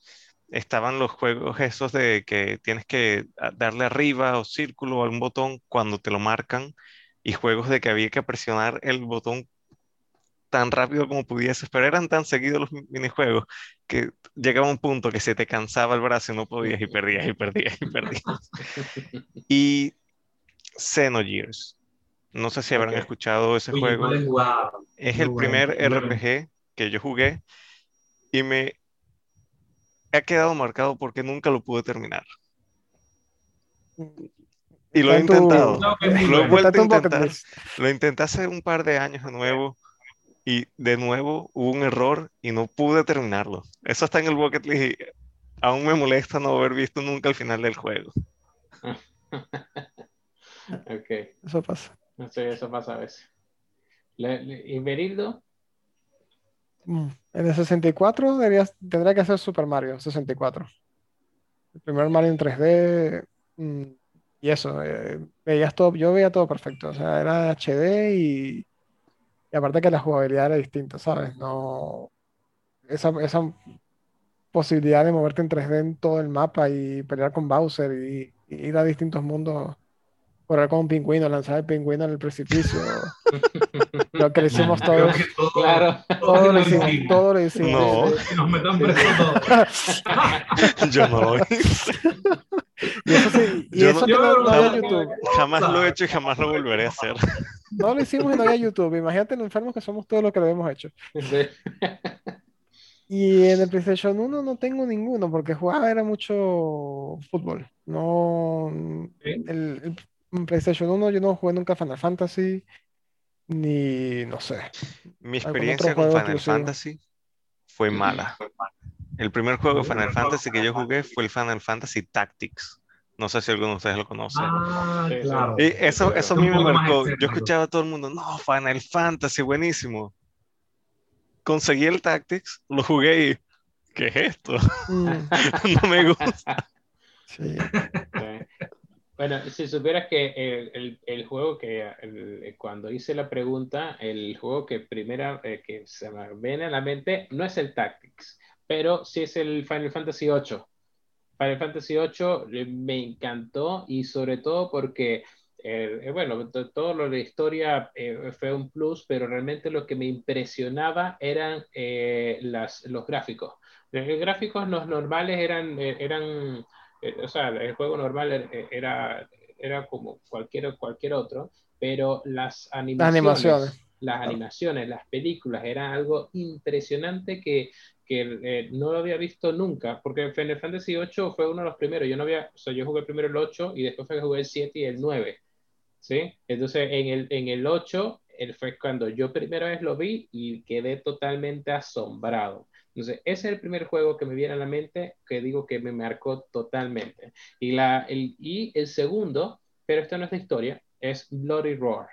Estaban los juegos esos de que tienes que darle arriba o círculo a un botón cuando te lo marcan y juegos de que había que presionar el botón tan rápido como pudieses, pero eran tan seguidos los minijuegos que llegaba un punto que se te cansaba el brazo y no podías y perdías y perdías y perdías. y Xenogears. No sé si habrán escuchado ese juego. Es el primer RPG que yo jugué y me ha quedado marcado porque nunca lo pude terminar. Y lo he intentado. Lo he vuelto a intentar. Lo intenté hace un par de años de nuevo y de nuevo hubo un error y no pude terminarlo. Eso está en el bucket list y aún me molesta no haber visto nunca el final del juego. ok. Eso pasa. No sé, eso pasa a veces. ¿Y Berildo? Mm, en el 64 tendría que ser Super Mario 64. El primer Mario en 3D. Mm, y eso, eh, veías todo, yo veía todo perfecto. O sea, era HD y, y aparte que la jugabilidad era distinta, ¿sabes? No. Esa, esa posibilidad de moverte en 3D en todo el mapa y pelear con Bowser y ir a distintos mundos correr con un pingüino, lanzar el pingüino en el precipicio. lo que le hicimos todos. Todo, claro. Todo, lo hicimos. Todo lo hicimos. No. Nos metan preso todos. Yo no lo hice. Y eso, sí, y eso no, que no, no había YouTube. Jamás lo he hecho y jamás lo volveré a hacer. No lo hicimos y no había YouTube. Imagínate lo enfermos que somos todos los que lo hemos hecho. Sí. Y en el PlayStation 1 no tengo ninguno porque jugaba era mucho fútbol. No. El, el, en PlayStation 1 yo no jugué nunca Final Fantasy, ni no sé. Mi experiencia con Final Fantasy fue mala. El primer juego de Final Fantasy que yo jugué fue el Final Fantasy Tactics. No sé si alguno de ustedes lo conoce. Ah, claro. Y eso, eso a mí me marcó. Yo escuchaba a todo el mundo, no, Final Fantasy, buenísimo. Conseguí el Tactics, lo jugué y, ¿qué es esto? Mm. no me gusta. Sí. Bueno, si supieras que el, el, juego que cuando hice la pregunta, el juego que primera eh, que se me viene a la mente no es el Tactics, pero sí es el Final Fantasy VIII. Final Fantasy VIII eh, me encantó y sobre todo porque, eh, bueno, todo lo de historia fue un plus, pero realmente lo que me impresionaba eran las, los gráficos. Los gráficos los normales eran, eran eh, o sea, el juego normal er, eh, era, era como cualquier, cualquier otro, pero las animaciones, las animaciones, las películas, eran algo impresionante que, que eh, no lo había visto nunca, porque Final Fantasy VIII fue uno de los primeros, yo no había, o sea, yo jugué primero el 8 y después fue que jugué el 7 y el 9, ¿sí? Entonces, en el, en el 8 fue cuando yo primera vez lo vi y quedé totalmente asombrado. Entonces, ese es el primer juego que me viene a la mente que digo que me marcó totalmente. Y, la, el, y el segundo, pero esto no es de historia, es Bloody Roar,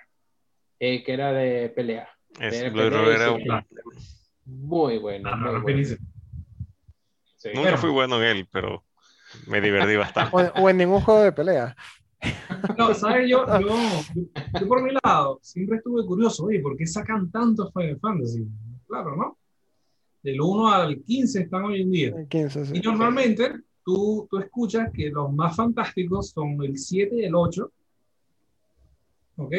eh, que era de pelea. Es, Bloody Roar era un... Muy bueno. Ah, muy bueno. Sí. Nunca fui bueno en él, pero me divertí bastante. O, en ningún juego de pelea. No, ¿sabes? Yo, yo, yo, por mi lado siempre estuve curioso, oye, ¿por qué sacan tantos Final Fantasy? Claro, ¿no? Del 1 al 15 están hoy en día. y normalmente tú, tú escuchas que los más fantásticos son el 7 y el 8. ¿Ok?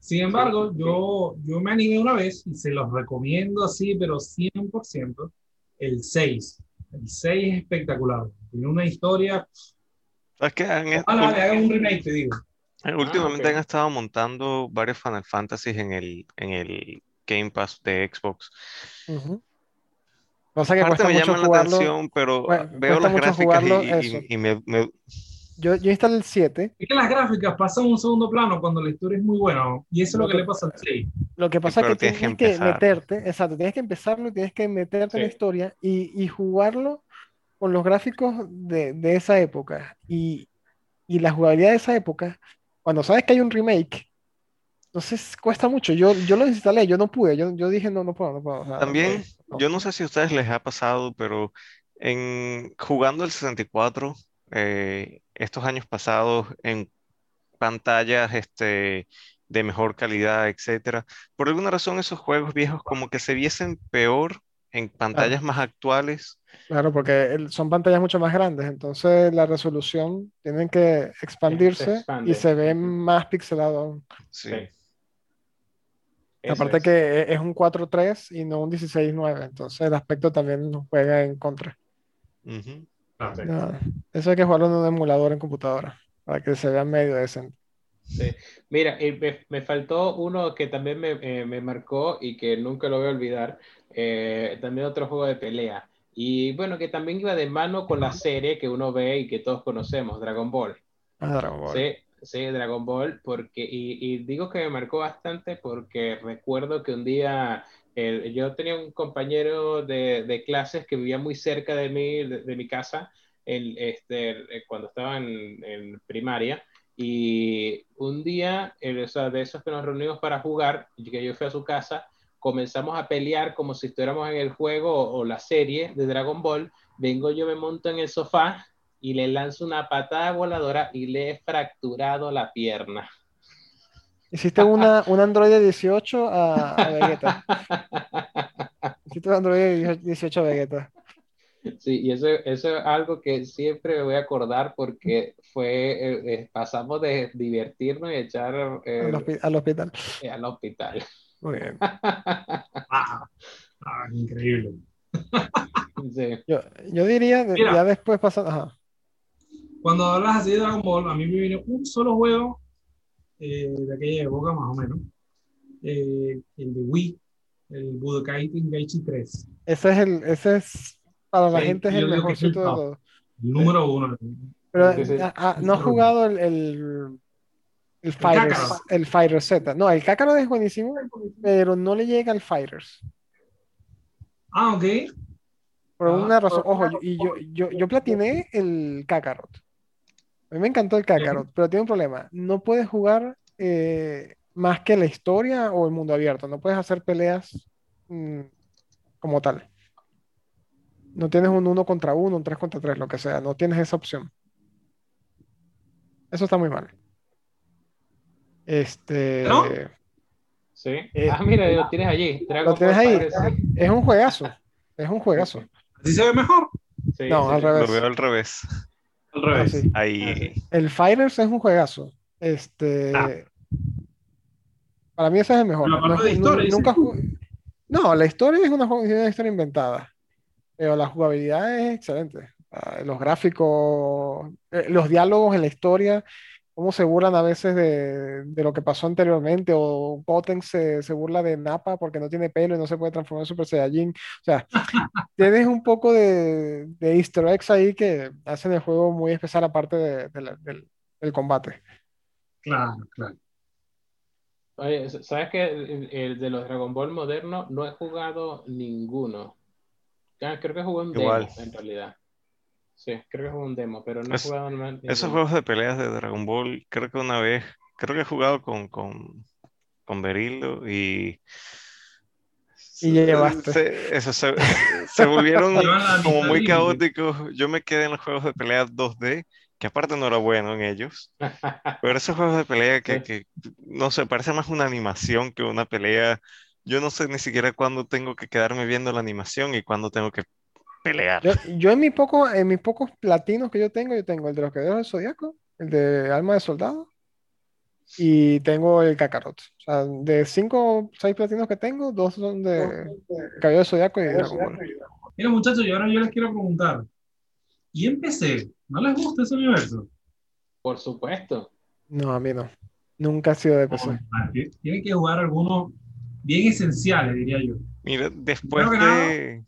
Sin embargo, yo, yo me animé una vez y se los recomiendo así, pero 100%, el 6. El 6 es espectacular. Tiene una historia... Es que han, hagan un remake, te digo. Últimamente ah, han estado montando varios Final Fantasy en el, en el Game Pass de Xbox. O sea que cuesta me mucho llama jugarlo, la atención, pero veo las gráficas y, me, Yo, yo instalé el 7. Es que las gráficas pasan un segundo plano cuando la historia es muy buena. Y eso es lo, que, le pasa al 6. Lo que pasa es que tienes, que, meterte, exacto, tienes que empezarlo, tienes que meterte en la historia y, y, jugarlo con los gráficos de, de esa época. Y, y la jugabilidad de esa época, cuando sabes que hay un remake, entonces cuesta mucho. Yo, yo lo instalé, yo no pude. Yo, yo dije, no, no puedo, no puedo. También, yo no sé si a ustedes les ha pasado, pero en jugando el 64, eh, estos años pasados, en pantallas este, de mejor calidad, etcétera, por alguna razón esos juegos viejos como que se viesen peor en pantallas más actuales. Claro, porque son pantallas mucho más grandes, entonces la resolución tiene que expandirse y se ve más pixelado. Sí. Aparte que e, es un 4.3 y no un 16.9, entonces el aspecto también nos juega en contra. eso hay que jugarlo en un emulador en computadora, para que se vea medio decente. Sí. Mira, me, faltó uno que también me, eh, me, marcó y que nunca lo voy a olvidar, eh, también otro juego de pelea. Y bueno, que también iba de mano con la serie que uno ve y que todos conocemos, Dragon Ball. Ah, Dragon Ball. Sí, Sí, Dragon Ball, porque, y, digo que me marcó bastante porque recuerdo que un día yo tenía un compañero de, clases que vivía muy cerca de mí, de, mi casa, el, este, cuando estaba en, primaria, y un día, o sea, de esos que nos reunimos para jugar, que yo fui a su casa, comenzamos a pelear como si estuviéramos en el juego o, o la serie de Dragon Ball, vengo yo me monto en el sofá y le lanzo una patada voladora y le he fracturado la pierna. Hiciste una, un Android 18 a, Vegeta. Hiciste un Android 18 a Vegeta. Sí, y eso, eso es algo que siempre me voy a acordar porque fue, eh, eh, pasamos de divertirnos y echar eh, al, hospital. al hospital. Muy bien. ah, increíble. Sí. Yo, yo, diría, ya después pasando, cuando hablas así de Dragon Ball, a mí me viene un solo juego eh, de aquella época, más o menos, eh, el de Wii, el Budokai Tenkaichi 3. Ese es el, ese es, para la gente es el mejor de todos. El número uno. Pero ah, ah, no has jugado el, el, el Fighters, el, Fighters Z. No, el Kakarot es buenísimo, pero no le llega al Fighters. Ah, ok. Por una razón, ojo, y yo, yo, yo platiné el Kakarot. A mí me encantó el Kakarot, pero tiene un problema. No puedes jugar eh, más que la historia o el mundo abierto. No puedes hacer peleas mm, como tal. No tienes un uno contra uno, un 3 contra 3, lo que sea. No tienes esa opción. Eso está muy mal. Este. Sí. Eh, ah, mira, lo tienes allí. lo tienes ahí. Es un juegazo. Es un juegazo. ¿Así se ve mejor? no, al revés. Lo veo al revés. Al revés. Ah, Ahí. El Fighters es un juegazo. Este. Ah. Para mí ese es el mejor. No, no, historia, nunca no, la historia es una, una, historia inventada. Pero la jugabilidad es excelente. Ah, los gráficos, eh, los diálogos en la historia cómo se burlan a veces de, de, lo que pasó anteriormente, o Goten se, se, burla de Nappa porque no tiene pelo y no se puede transformar en Super Saiyajin. O sea, tienes un poco de, de, easter eggs ahí que hacen el juego muy especial aparte de, del, del, combate. Claro, claro. Oye, ¿sabes que el, de los Dragon Ball modernos no he jugado ninguno? Creo que jugué un demo, en realidad. Sí, creo que es un demo, pero no he jugado Esos juegos de peleas de Dragon Ball, creo que una vez, creo que he jugado con, con, con Berillo y. Y llevaste. Se, eso, se, se volvieron como muy caóticos. Yo me quedé en los juegos de pelea 2D, que aparte no era bueno en ellos. Pero esos juegos de pelea que, que no sé, parece más una animación que una pelea. Yo no sé ni siquiera cuándo tengo que quedarme viendo la animación y cuándo tengo que pelear. Yo, en, mis pocos, en mis pocos platinos que yo tengo, yo tengo el de los caballeros del Zodíaco, el de Alma de Soldado, y tengo el Kakarot. O sea, de cinco o seis platinos que tengo, dos son de Caballero del Zodíaco y Dragon Ball. Mira, muchachos, y ahora yo les quiero preguntar, ¿y en PC? ¿No les gusta ese universo? Por supuesto. No, a mí no. Nunca ha sido de PC. Tienen que jugar algunos bien esenciales, diría yo. Mira, después de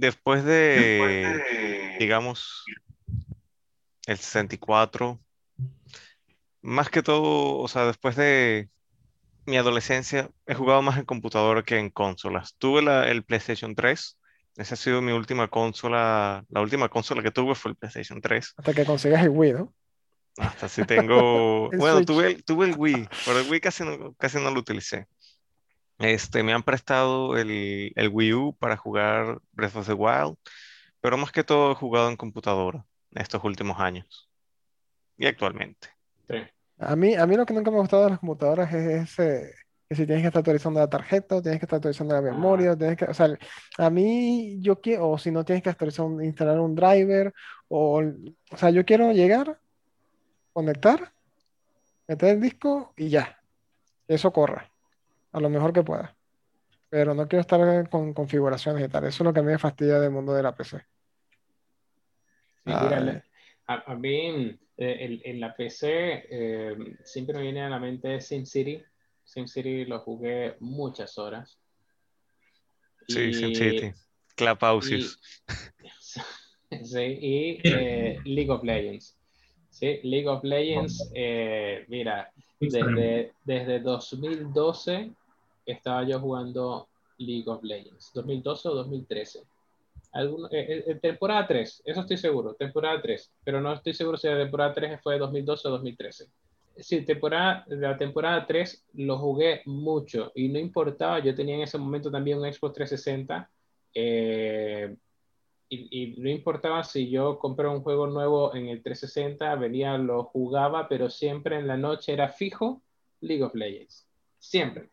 después de, digamos, el 64, más que todo, o sea, después de mi adolescencia, he jugado más en computadora que en consolas. Tuve el PlayStation 3. Esa ha sido mi última consola. La última consola que tuve fue el PlayStation 3. Hasta que consigas el Wii, ¿no? Hasta si tengo. bueno, tuve, tuve el Wii, pero el Wii casi no, casi no lo utilicé. Este, me han prestado el, el Wii U para jugar Breath of the Wild, pero más que todo he jugado en computadora estos últimos años y actualmente. A mí, a mí lo que nunca me ha gustado de las computadoras es ese, que si tienes que estar actualizando la tarjeta, tienes que estar actualizando la memoria, tienes que, o sea, a mí yo quiero, o si no tienes que actualizar, instalar un driver, o, o sea, yo quiero llegar, conectar, meter el disco y ya, eso corra, a lo mejor que pueda. Pero no quiero estar con configuraciones y tal, eso es lo que a mí me fastidia del mundo de la PC. Sí, a, mí eh, en, la PC eh, siempre me viene a la mente SimCity. SimCity lo jugué muchas horas. Sí, SimCity. Clapausius. sí, y eh, League of Legends. Sí, League of Legends, mira, desde, desde 2012 estaba yo jugando League of Legends. ¿2012 o 2013? Alguno, eh, eh, temporada 3, eso estoy seguro, temporada 3, pero no estoy seguro si la temporada 3 fue de 2012 o 2013. Sí, temporada, la temporada 3 lo jugué mucho y no importaba, yo tenía en ese momento también un Xbox 360 eh, y, y, no importaba si yo compraba un juego nuevo en el 360, venía, lo jugaba, pero siempre en la noche era fijo League of Legends, siempre.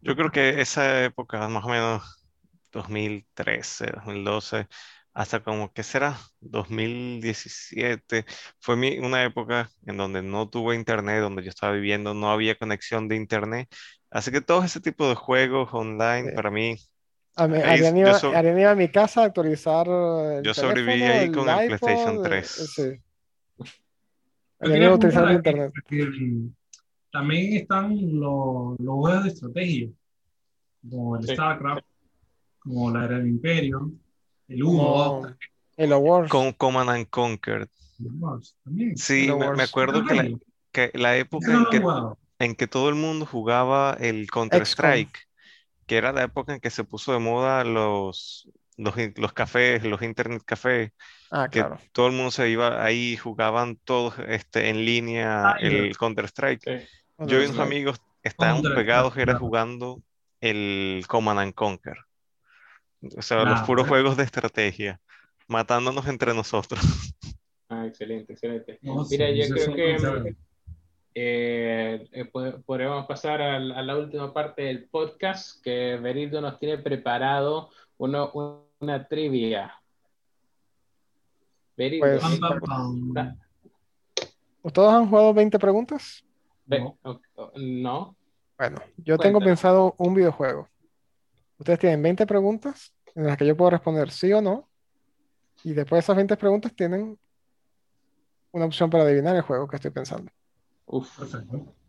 Yo creo que esa época más o menos 2013, 2012, hasta como, ¿qué será? 2017. Fue mi, una época en donde no tuve internet, donde yo estaba viviendo, no había conexión de internet. Así que todo ese tipo de juegos online para mí... Ariane iba, a mi casa a actualizar. yo sobreviví ahí con el PlayStation 3. Eh, sí. Ariane utilizar internet. También están los, los juegos de estrategia, como el StarCraft como la era del Imperio, el Humo, el Wars. Con Command and Conquer. Sí, me, acuerdo que la, que la época en que, en que, todo el mundo jugaba el Counter-Strike, que era la época en que se puso de moda los, los, los cafés, los internet cafés, ah, que claro. todo el mundo se iba ahí, jugaban todos este, en línea ah, el Counter-Strike. Yo y unos amigos estaban pegados, era jugando el Command and Conquer. O sea, los puros juegos de estrategia, matándonos entre nosotros. Ah, excelente, excelente. Mira, yo creo que eh, eh podemos pasar a, la última parte del podcast, que Berildo nos tiene preparado una trivia. Berildo. Pues, ¿Todos han jugado 20 preguntas? No. Bueno, yo tengo pensado un videojuego. Ustedes tienen 20 preguntas en las que yo puedo responder sí o no. Y después de esas 20 preguntas tienen una opción para adivinar el juego que estoy pensando.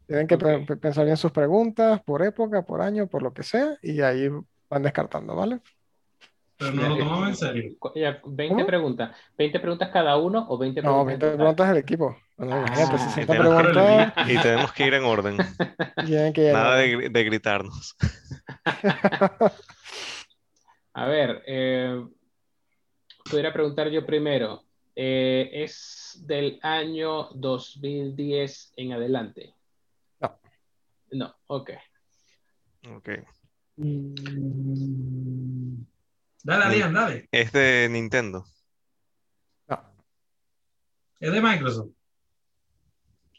Tienen que pensar bien sus preguntas por época, por año, por lo que sea, y ahí van descartando, ¿vale? Pero no lo tomamos en serio. 20 preguntas. ¿20 preguntas cada uno o 20 preguntas? No, 20 preguntas del equipo. Ah, y, tenemos y, tenemos que ir en orden. Nada de, de gritarnos. A ver, eh, pudiera preguntar yo primero. Eh, ¿Es del año 2010 en adelante? No. No, ok. Ok. Mm, dale, Adrián, dale. ¿Es de Nintendo? No. ¿Es de Microsoft?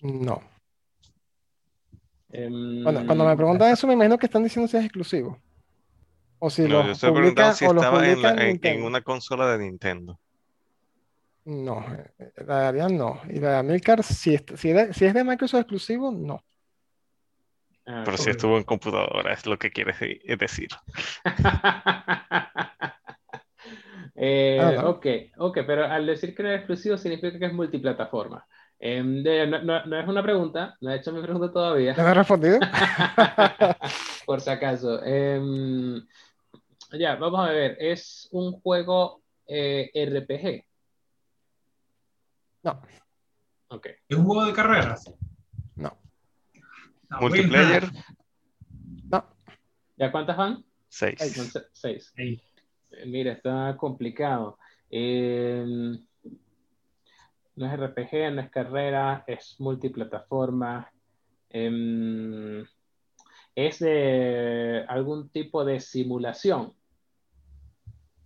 No. Em, cuando me preguntan eso, me imagino que están diciendo si es exclusivo. O si no, yo estoy preguntando si estaba en, una consola de Nintendo. No, eh, la de Ariane no. Y la de Amilcar, si, es, si, es de Microsoft exclusivo, no. Ah, Pero si estuvo en computadora, es lo que quieres decir. eh, ah, Ok, ok, pero al decir que no es exclusivo significa que es multiplataforma. Em, no, es una pregunta, no he hecho mi pregunta todavía. ¿No me has respondido? Por si acaso. Em, Ya, vamos a ver. ¿Es un juego eh, RPG? No. Ok. ¿Es un juego de carreras? No. ¿Multiplayer? No. ¿Ya cuántas van? Seis. Seis. Eh, mira, está complicado. No es RPG, no es carrera, es multiplataforma. Em, es de algún tipo de simulación.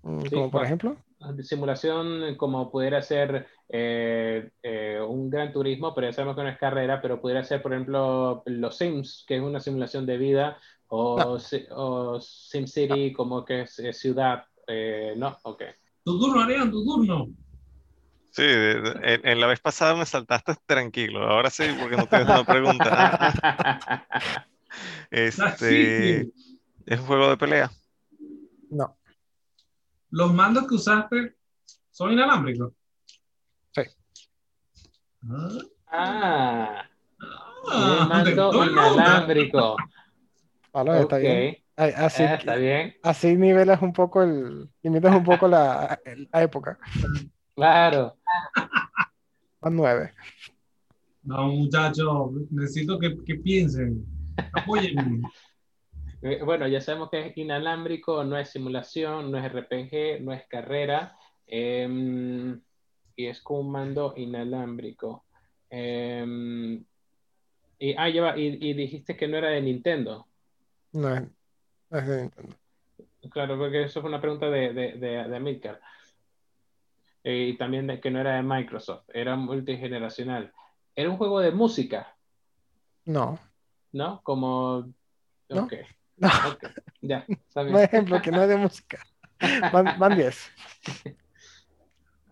Mm, ¿Como por ejemplo? De simulación como pudiera ser eh, eh, un gran turismo, pero ya sabemos que no es carrera, pero pudiera ser, por ejemplo, los Sims, que es una simulación de vida, o, o SimCity, como que es, ciudad. Eh, no, ok. Tu turno, Arián, tu turno. Sí, en, la vez pasada me saltaste tranquilo, ahora sí, porque no tienes una pregunta. este, ¿Es un juego de pelea? No. ¿Los mandos que usaste son inalámbricos? Sí. Ah. ah mando inalámbrico. Vale, está bien. Así, ah, está bien. Así nivelas un poco el, limitas un poco la, la época. Claro. A nueve. No, muchachos, necesito que, que piensen. Apóyenme. Eh, bueno, ya sabemos que es inalámbrico, no es simulación, no es RPG, no es carrera. Em, y es con un mando inalámbrico. Em, y, ah, lleva, y, dijiste que no era de Nintendo. No, es de Nintendo. Claro, porque eso fue una pregunta de, de, de, de eh, y también de que no era de Microsoft, era multigeneracional. ¿Era un juego de música? No. ¿No? Como... ¿No? Ok. No. Ya, Un ejemplo que no es de música. Van 10.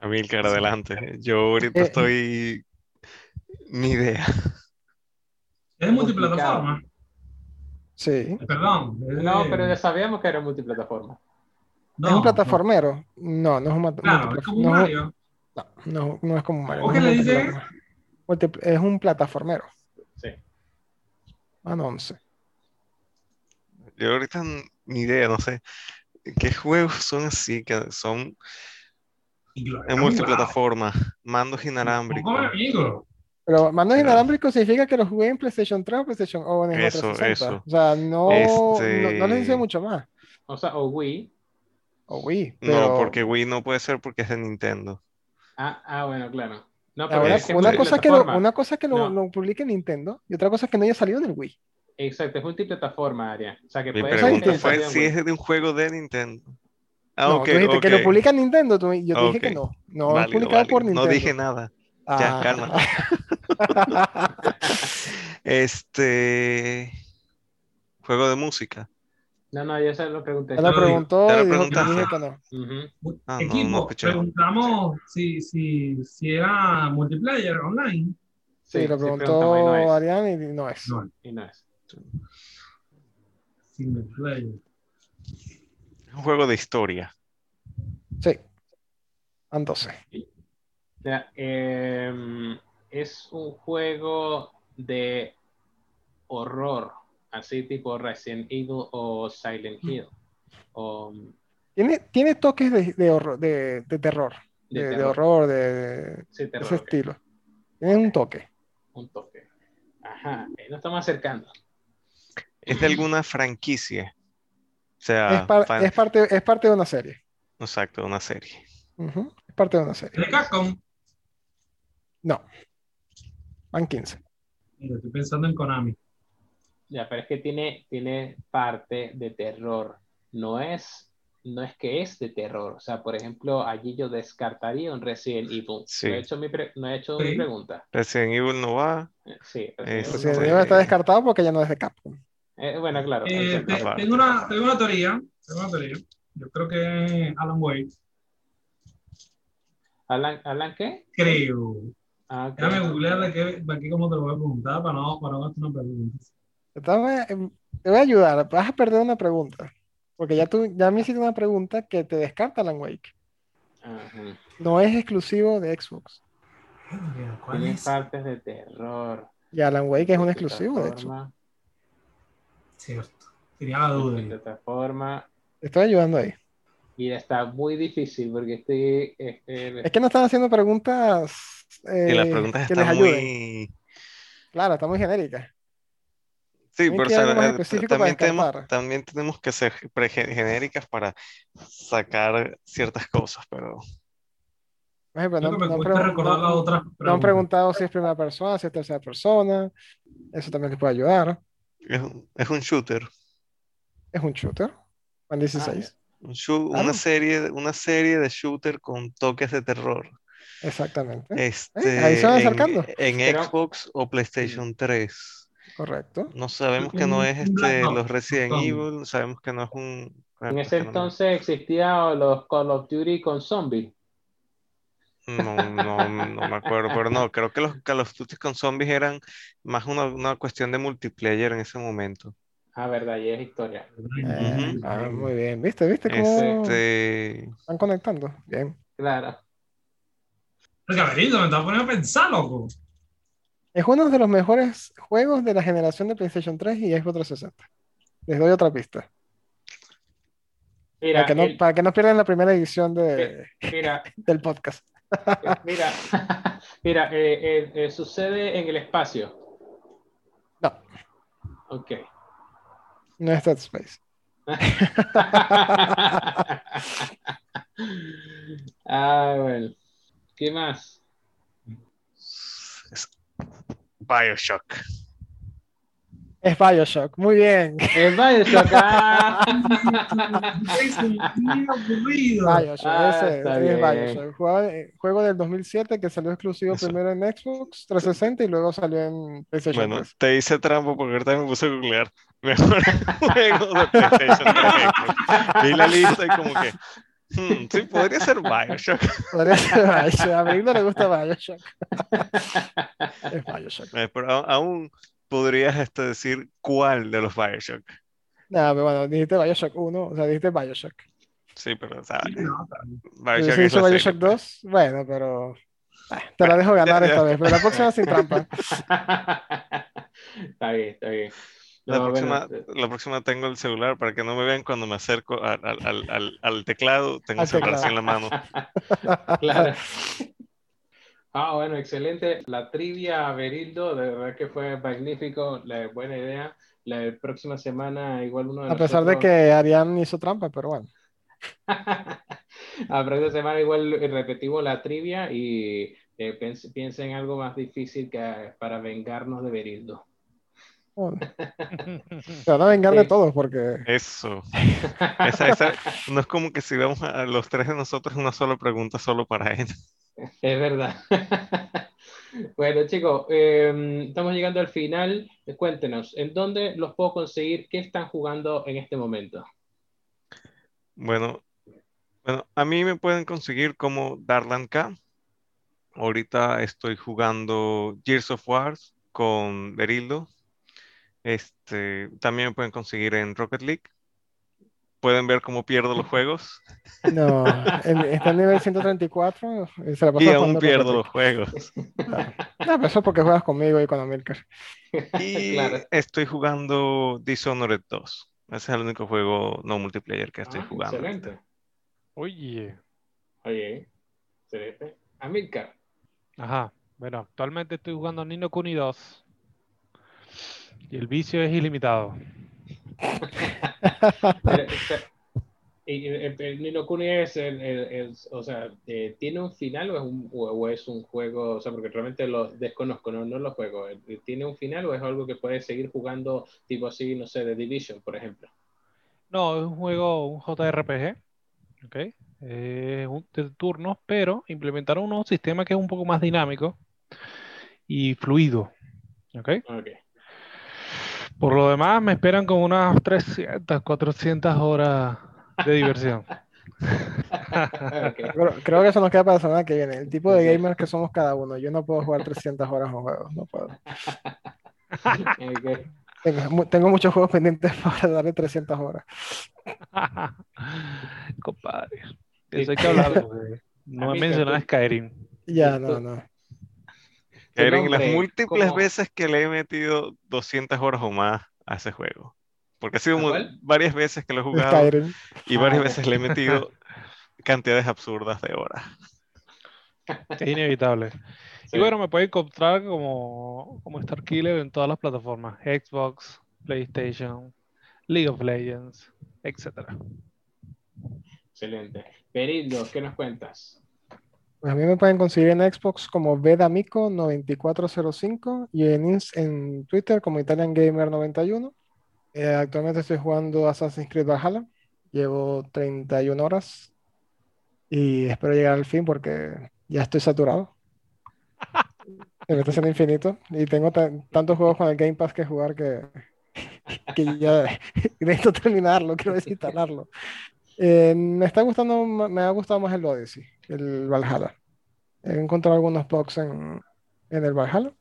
Amilcar, adelante. Yo ahorita eh, estoy. Ni idea. ¿Es multiplataforma? Sí. Perdón. No, pero ya sabíamos que era multiplataforma. ¿Es un plataformero? No, no es un Claro, es como un Mario. No, no, no es como un Mario. ¿Cómo que le dice? Es un plataformero. Sí. Van 11. Yo ahorita ni idea, no sé. ¿Qué juegos son así? Que son en multiplataforma, mandos inalámbricos. Pero mandos inalámbricos significa que los jugué en PlayStation 3 o PlayStation o en eso, eso. O sea, no, este... no, les dice mucho más. O sea, o Wii. O Wii. No, porque Wii no puede ser porque es de Nintendo. Ah, ah bueno, claro. No, Ahora, una, cosa que lo, una cosa que lo, lo publique Nintendo y otra cosa es que no haya salido en el Wii. Exacto, es multiplataforma, Aria. O sea, que Mi pregunta fue si es de un juego de Nintendo. Ah, no, tú dijiste que lo publica Nintendo, tú, yo te dije que no. No es publicado por Nintendo. No dije nada. Ya, ah. calma. este. Juego de música. No, no, ya se lo pregunté. Se lo preguntó y dijo que dije que no. Ah, Equipo, preguntamos si, si, si era multiplayer online. Sí, lo preguntó sí, Arián y no es. No, y no es. Single player. Es un juego de historia. Sí. Van 12. Em, es un juego de horror, así tipo Resident Evil o Silent Hill. tiene, tiene toques de, de, horror, de, de terror. De, horror, de, ese estilo. Tiene un toque. Un toque. Ajá, nos estamos acercando. ¿Es de alguna franquicia? O sea, es, parte, es parte de una serie. Exacto, una serie. Es parte de una serie. ¿De Capcom? No. Van 15. estoy pensando en Konami. Ya, pero es que tiene, tiene parte de terror. No es, no es que es de terror. O sea, por ejemplo, allí yo descartaría un Resident Evil. No he hecho, mi, no he hecho mi pregunta. Resident Evil no va. Sí, Resident Evil está descartado porque ya no es de Capcom. Eh, bueno, claro. Eh, tengo, una, tengo, una, teoría. Tengo una teoría. Yo creo que Alan Wake. ¿Alan, ¿Alan qué? Creo. Ah, Déjame googlear aquí, aquí cómo te lo voy a preguntar para no, para no hacer una pregunta. Em, te voy a ayudar. Vas a perder una pregunta. Porque ya tú ya me hiciste una pregunta que te descarta Alan Wake. No es exclusivo de Xbox. Tiene partes de terror. Y Alan Wake es un exclusivo de Xbox. Cierto. Tenía la duda. De plataforma. Estoy ayudando ahí. Y está muy difícil porque estoy... Este, es que no están haciendo preguntas eh, las preguntas que están les ayuden. Muy... Claro, está muy genérica. Sí, pero eh, también, tenemos, también tenemos que ser genéricas para sacar ciertas cosas, pero... no, han preguntado si es primera persona, si es tercera persona. Eso también les puede ayudar. Es, es un shooter. Es un shooter. Van 16 una, serie, una serie de shooter con toques de terror. Exactamente. Este, ahí se van acercando. En, Xbox o PlayStation 3. Correcto. No sabemos que no es este, los Resident Evil, sabemos que no es un... En ese entonces existía los Call of Duty con zombies. No, no, no me acuerdo, pero no, creo que los Call of Duty con zombies eran más una, una cuestión de multiplayer en ese momento. Ah, verdad, y es historia. Eh, ah, muy bien, ¿viste? ¿Viste cómo este... están conectando? Bien. Claro. Gabrielito, me estás poniendo a pensar, loco. Es uno de los mejores juegos de la generación de PlayStation 3 y Xbox 360. Les doy otra pista. para, que no, para que no pierdan la primera edición de, mira, del podcast. mira, mira eh, eh, sucede en el espacio. No. Ok. No es Dead Space. ah, bueno. ¿Qué más? Bioshock. Es Bioshock, muy bien. Es Bioshock. Ah. Bioshock, ah, ese, es Bioshock. Juego, del 2007 que salió exclusivo primero en Xbox 360 y luego salió en PlayStation. Bueno, te hice trampo porque ahorita me puse a googlear. Mejor juego de PlayStation 3. Vi la lista y como que. Hmm, sí, podría ser Bioshock. Podría ser Bioshock. A mí no le gusta Bioshock. es Bioshock. Eh, pero aún podrías este, decir cuál de los Bioshock. No, pero bueno, dijiste Bioshock 1, o sea, dijiste Bioshock. Sí, pero, o sea, Bioshock, si hizo Bioshock 2, bueno, pero ah, te la dejo ganar esta vez, pero la próxima sin trampa. está bien, está bien. La, próxima, eh, la próxima tengo el celular para que no me vean cuando me acerco al, al, al, al teclado. Tengo el celular en la mano. claro. Ah, bueno, excelente. La trivia, Berildo, de verdad que fue magnífico, la buena idea. La próxima semana, igual uno de A pesar de que Arián hizo trampa, pero bueno. la próxima semana igual repetimos la trivia y eh, piensen en algo más difícil que para vengarnos de Berildo. Se van a vengar de todos porque. Eso. no es como que si vemos a los tres de nosotros una sola pregunta solo para él. Es verdad. bueno, chicos, em, estamos llegando al final. Cuéntenos, ¿en dónde los puedo conseguir? ¿Qué están jugando en este momento? Bueno, bueno, a mí me pueden conseguir como Darlan K. Ahorita estoy jugando Gears of War con Berildo. Este, también me pueden conseguir en Rocket League pueden ver cómo pierdo los juegos. No, está en nivel 134. Se la y aún pierdo los juegos. No, pero eso porque juegas conmigo y con Amilcar. Y estoy jugando Dishonored 2. Ese es el único juego no multiplayer que estoy ah, jugando. Excelente. Oye. Oye, excelente. Amilcar. Ajá. Bueno, actualmente estoy jugando Nino Kuni 2. Y el vicio es ilimitado. Nino Kuni es, el, o sea, eh, ¿tiene un final o es un, o es un juego? O sea, porque realmente lo desconozco, no, no lo juego. Eh, ¿Tiene un final o es algo que puedes seguir jugando tipo así, no sé, de Division, por ejemplo? No, es un juego, un JRPG, ¿ok? de turnos, pero implementaron un sistema que es un poco más dinámico y fluido, ¿ok? okay. Por lo demás, me esperan como unas 300, 400 horas de diversión. creo, que eso nos queda para la semana que viene. El tipo de gamers que somos cada uno. Yo no puedo jugar 300 horas en juegos, no puedo. Tengo, muchos juegos pendientes para darle 300 horas. Compadre. Eso hay que hablar. No me mencionas Skyrim. Ya, no, no. En las múltiples veces que le he metido 200 horas o más a ese juego. Porque ha sido varias veces que lo he jugado y varias ah, veces le he metido cantidades absurdas de horas. Es inevitable. Y bueno, me puede encontrar como, como Star Killer en todas las plataformas: Xbox, PlayStation, League of Legends, etc. Excelente. Perillo, ¿qué nos cuentas? A mí me pueden conseguir en Xbox como Vedamico9405 y en, en Twitter como ItalianGamer91. Eh, actualmente estoy jugando Assassin's Creed Valhalla. Llevo 31 horas y espero llegar al fin porque ya estoy saturado. Se me está haciendo infinito y tengo tantos juegos con el Game Pass que jugar que, que ya necesito terminarlo, quiero desinstalarlo. Eh, me está gustando, me ha gustado más el Odyssey, el Valhalla. He encontrado algunos bugs en, en el Valhalla.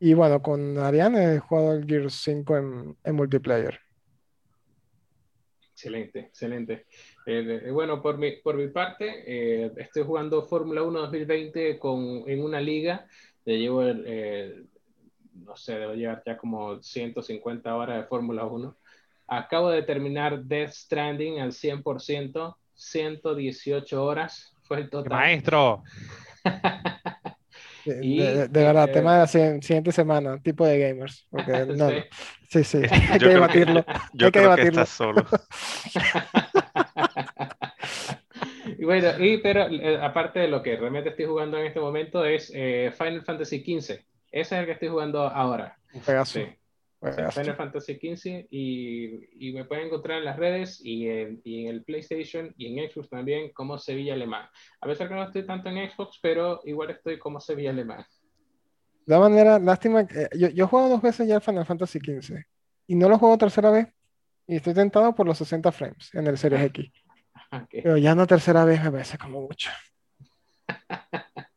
Y bueno, con Ariane he jugado el Gears 5 en, en multiplayer. Excelente, excelente. Eh, bueno, por mi, por mi parte, eh, estoy jugando Fórmula 1 2020 con, en una liga. Le llevo, no sé, debo llevar ya como 150 horas de Fórmula 1. Acabo de terminar Death Stranding al 100%, 118 horas fue el total. Maestro. de, verdad, tema de la siguiente semana, tipo de gamers. Porque, no, sí. sí, hay que debatirlo. yo hay que debatirlo. solo. y bueno, y, pero eh, aparte de lo que realmente estoy jugando en este momento es eh, Final Fantasy XV. Ese es el que estoy jugando ahora. Un pedazo. Sí. Final Fantasy XV y, y, me pueden encontrar en las redes y en, y en, el PlayStation y en Xbox también como Sevilla Alemán. A pesar que no estoy tanto en Xbox, pero igual estoy como Sevilla Alemán. De manera, lástima, que, yo, yo he jugado dos veces ya Final Fantasy XV y no lo juego tercera vez y estoy tentado por los 60 frames en el Series X. Pero ya una tercera vez me parece como mucho.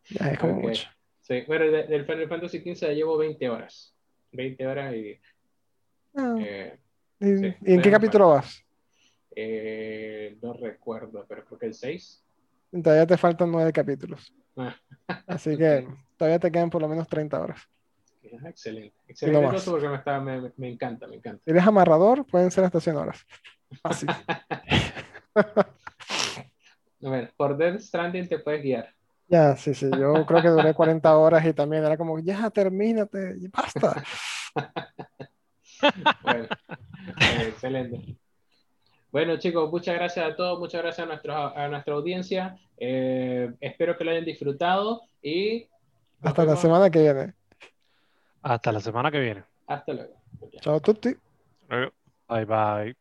Ya es como mucho. Sí, bueno, del Final Fantasy XV ya llevo 20 horas. 20 horas y Ah. Eh, ¿Y, en qué capítulo vas? Eh, no recuerdo, pero creo que el 6. Todavía te faltan 9 capítulos. Ah. Así que todavía te quedan por lo menos 30 horas. Excelente. Excelente porque me, encanta, me encanta. Si eres amarrador, pueden ser hasta 100 horas. Fácil. bueno, por Death Stranding te puedes guiar. Ya, sí, sí. Yo creo que duré 40 horas y también era como, ya, termínate, y basta. bueno, eh, excelente. Bueno, chicos, muchas gracias a todos, muchas gracias a, a nuestra audiencia. Eh, espero que lo hayan disfrutado y. Hasta la semana que viene. Hasta la semana que viene. Hasta luego. Chao, tutti. Bye bye.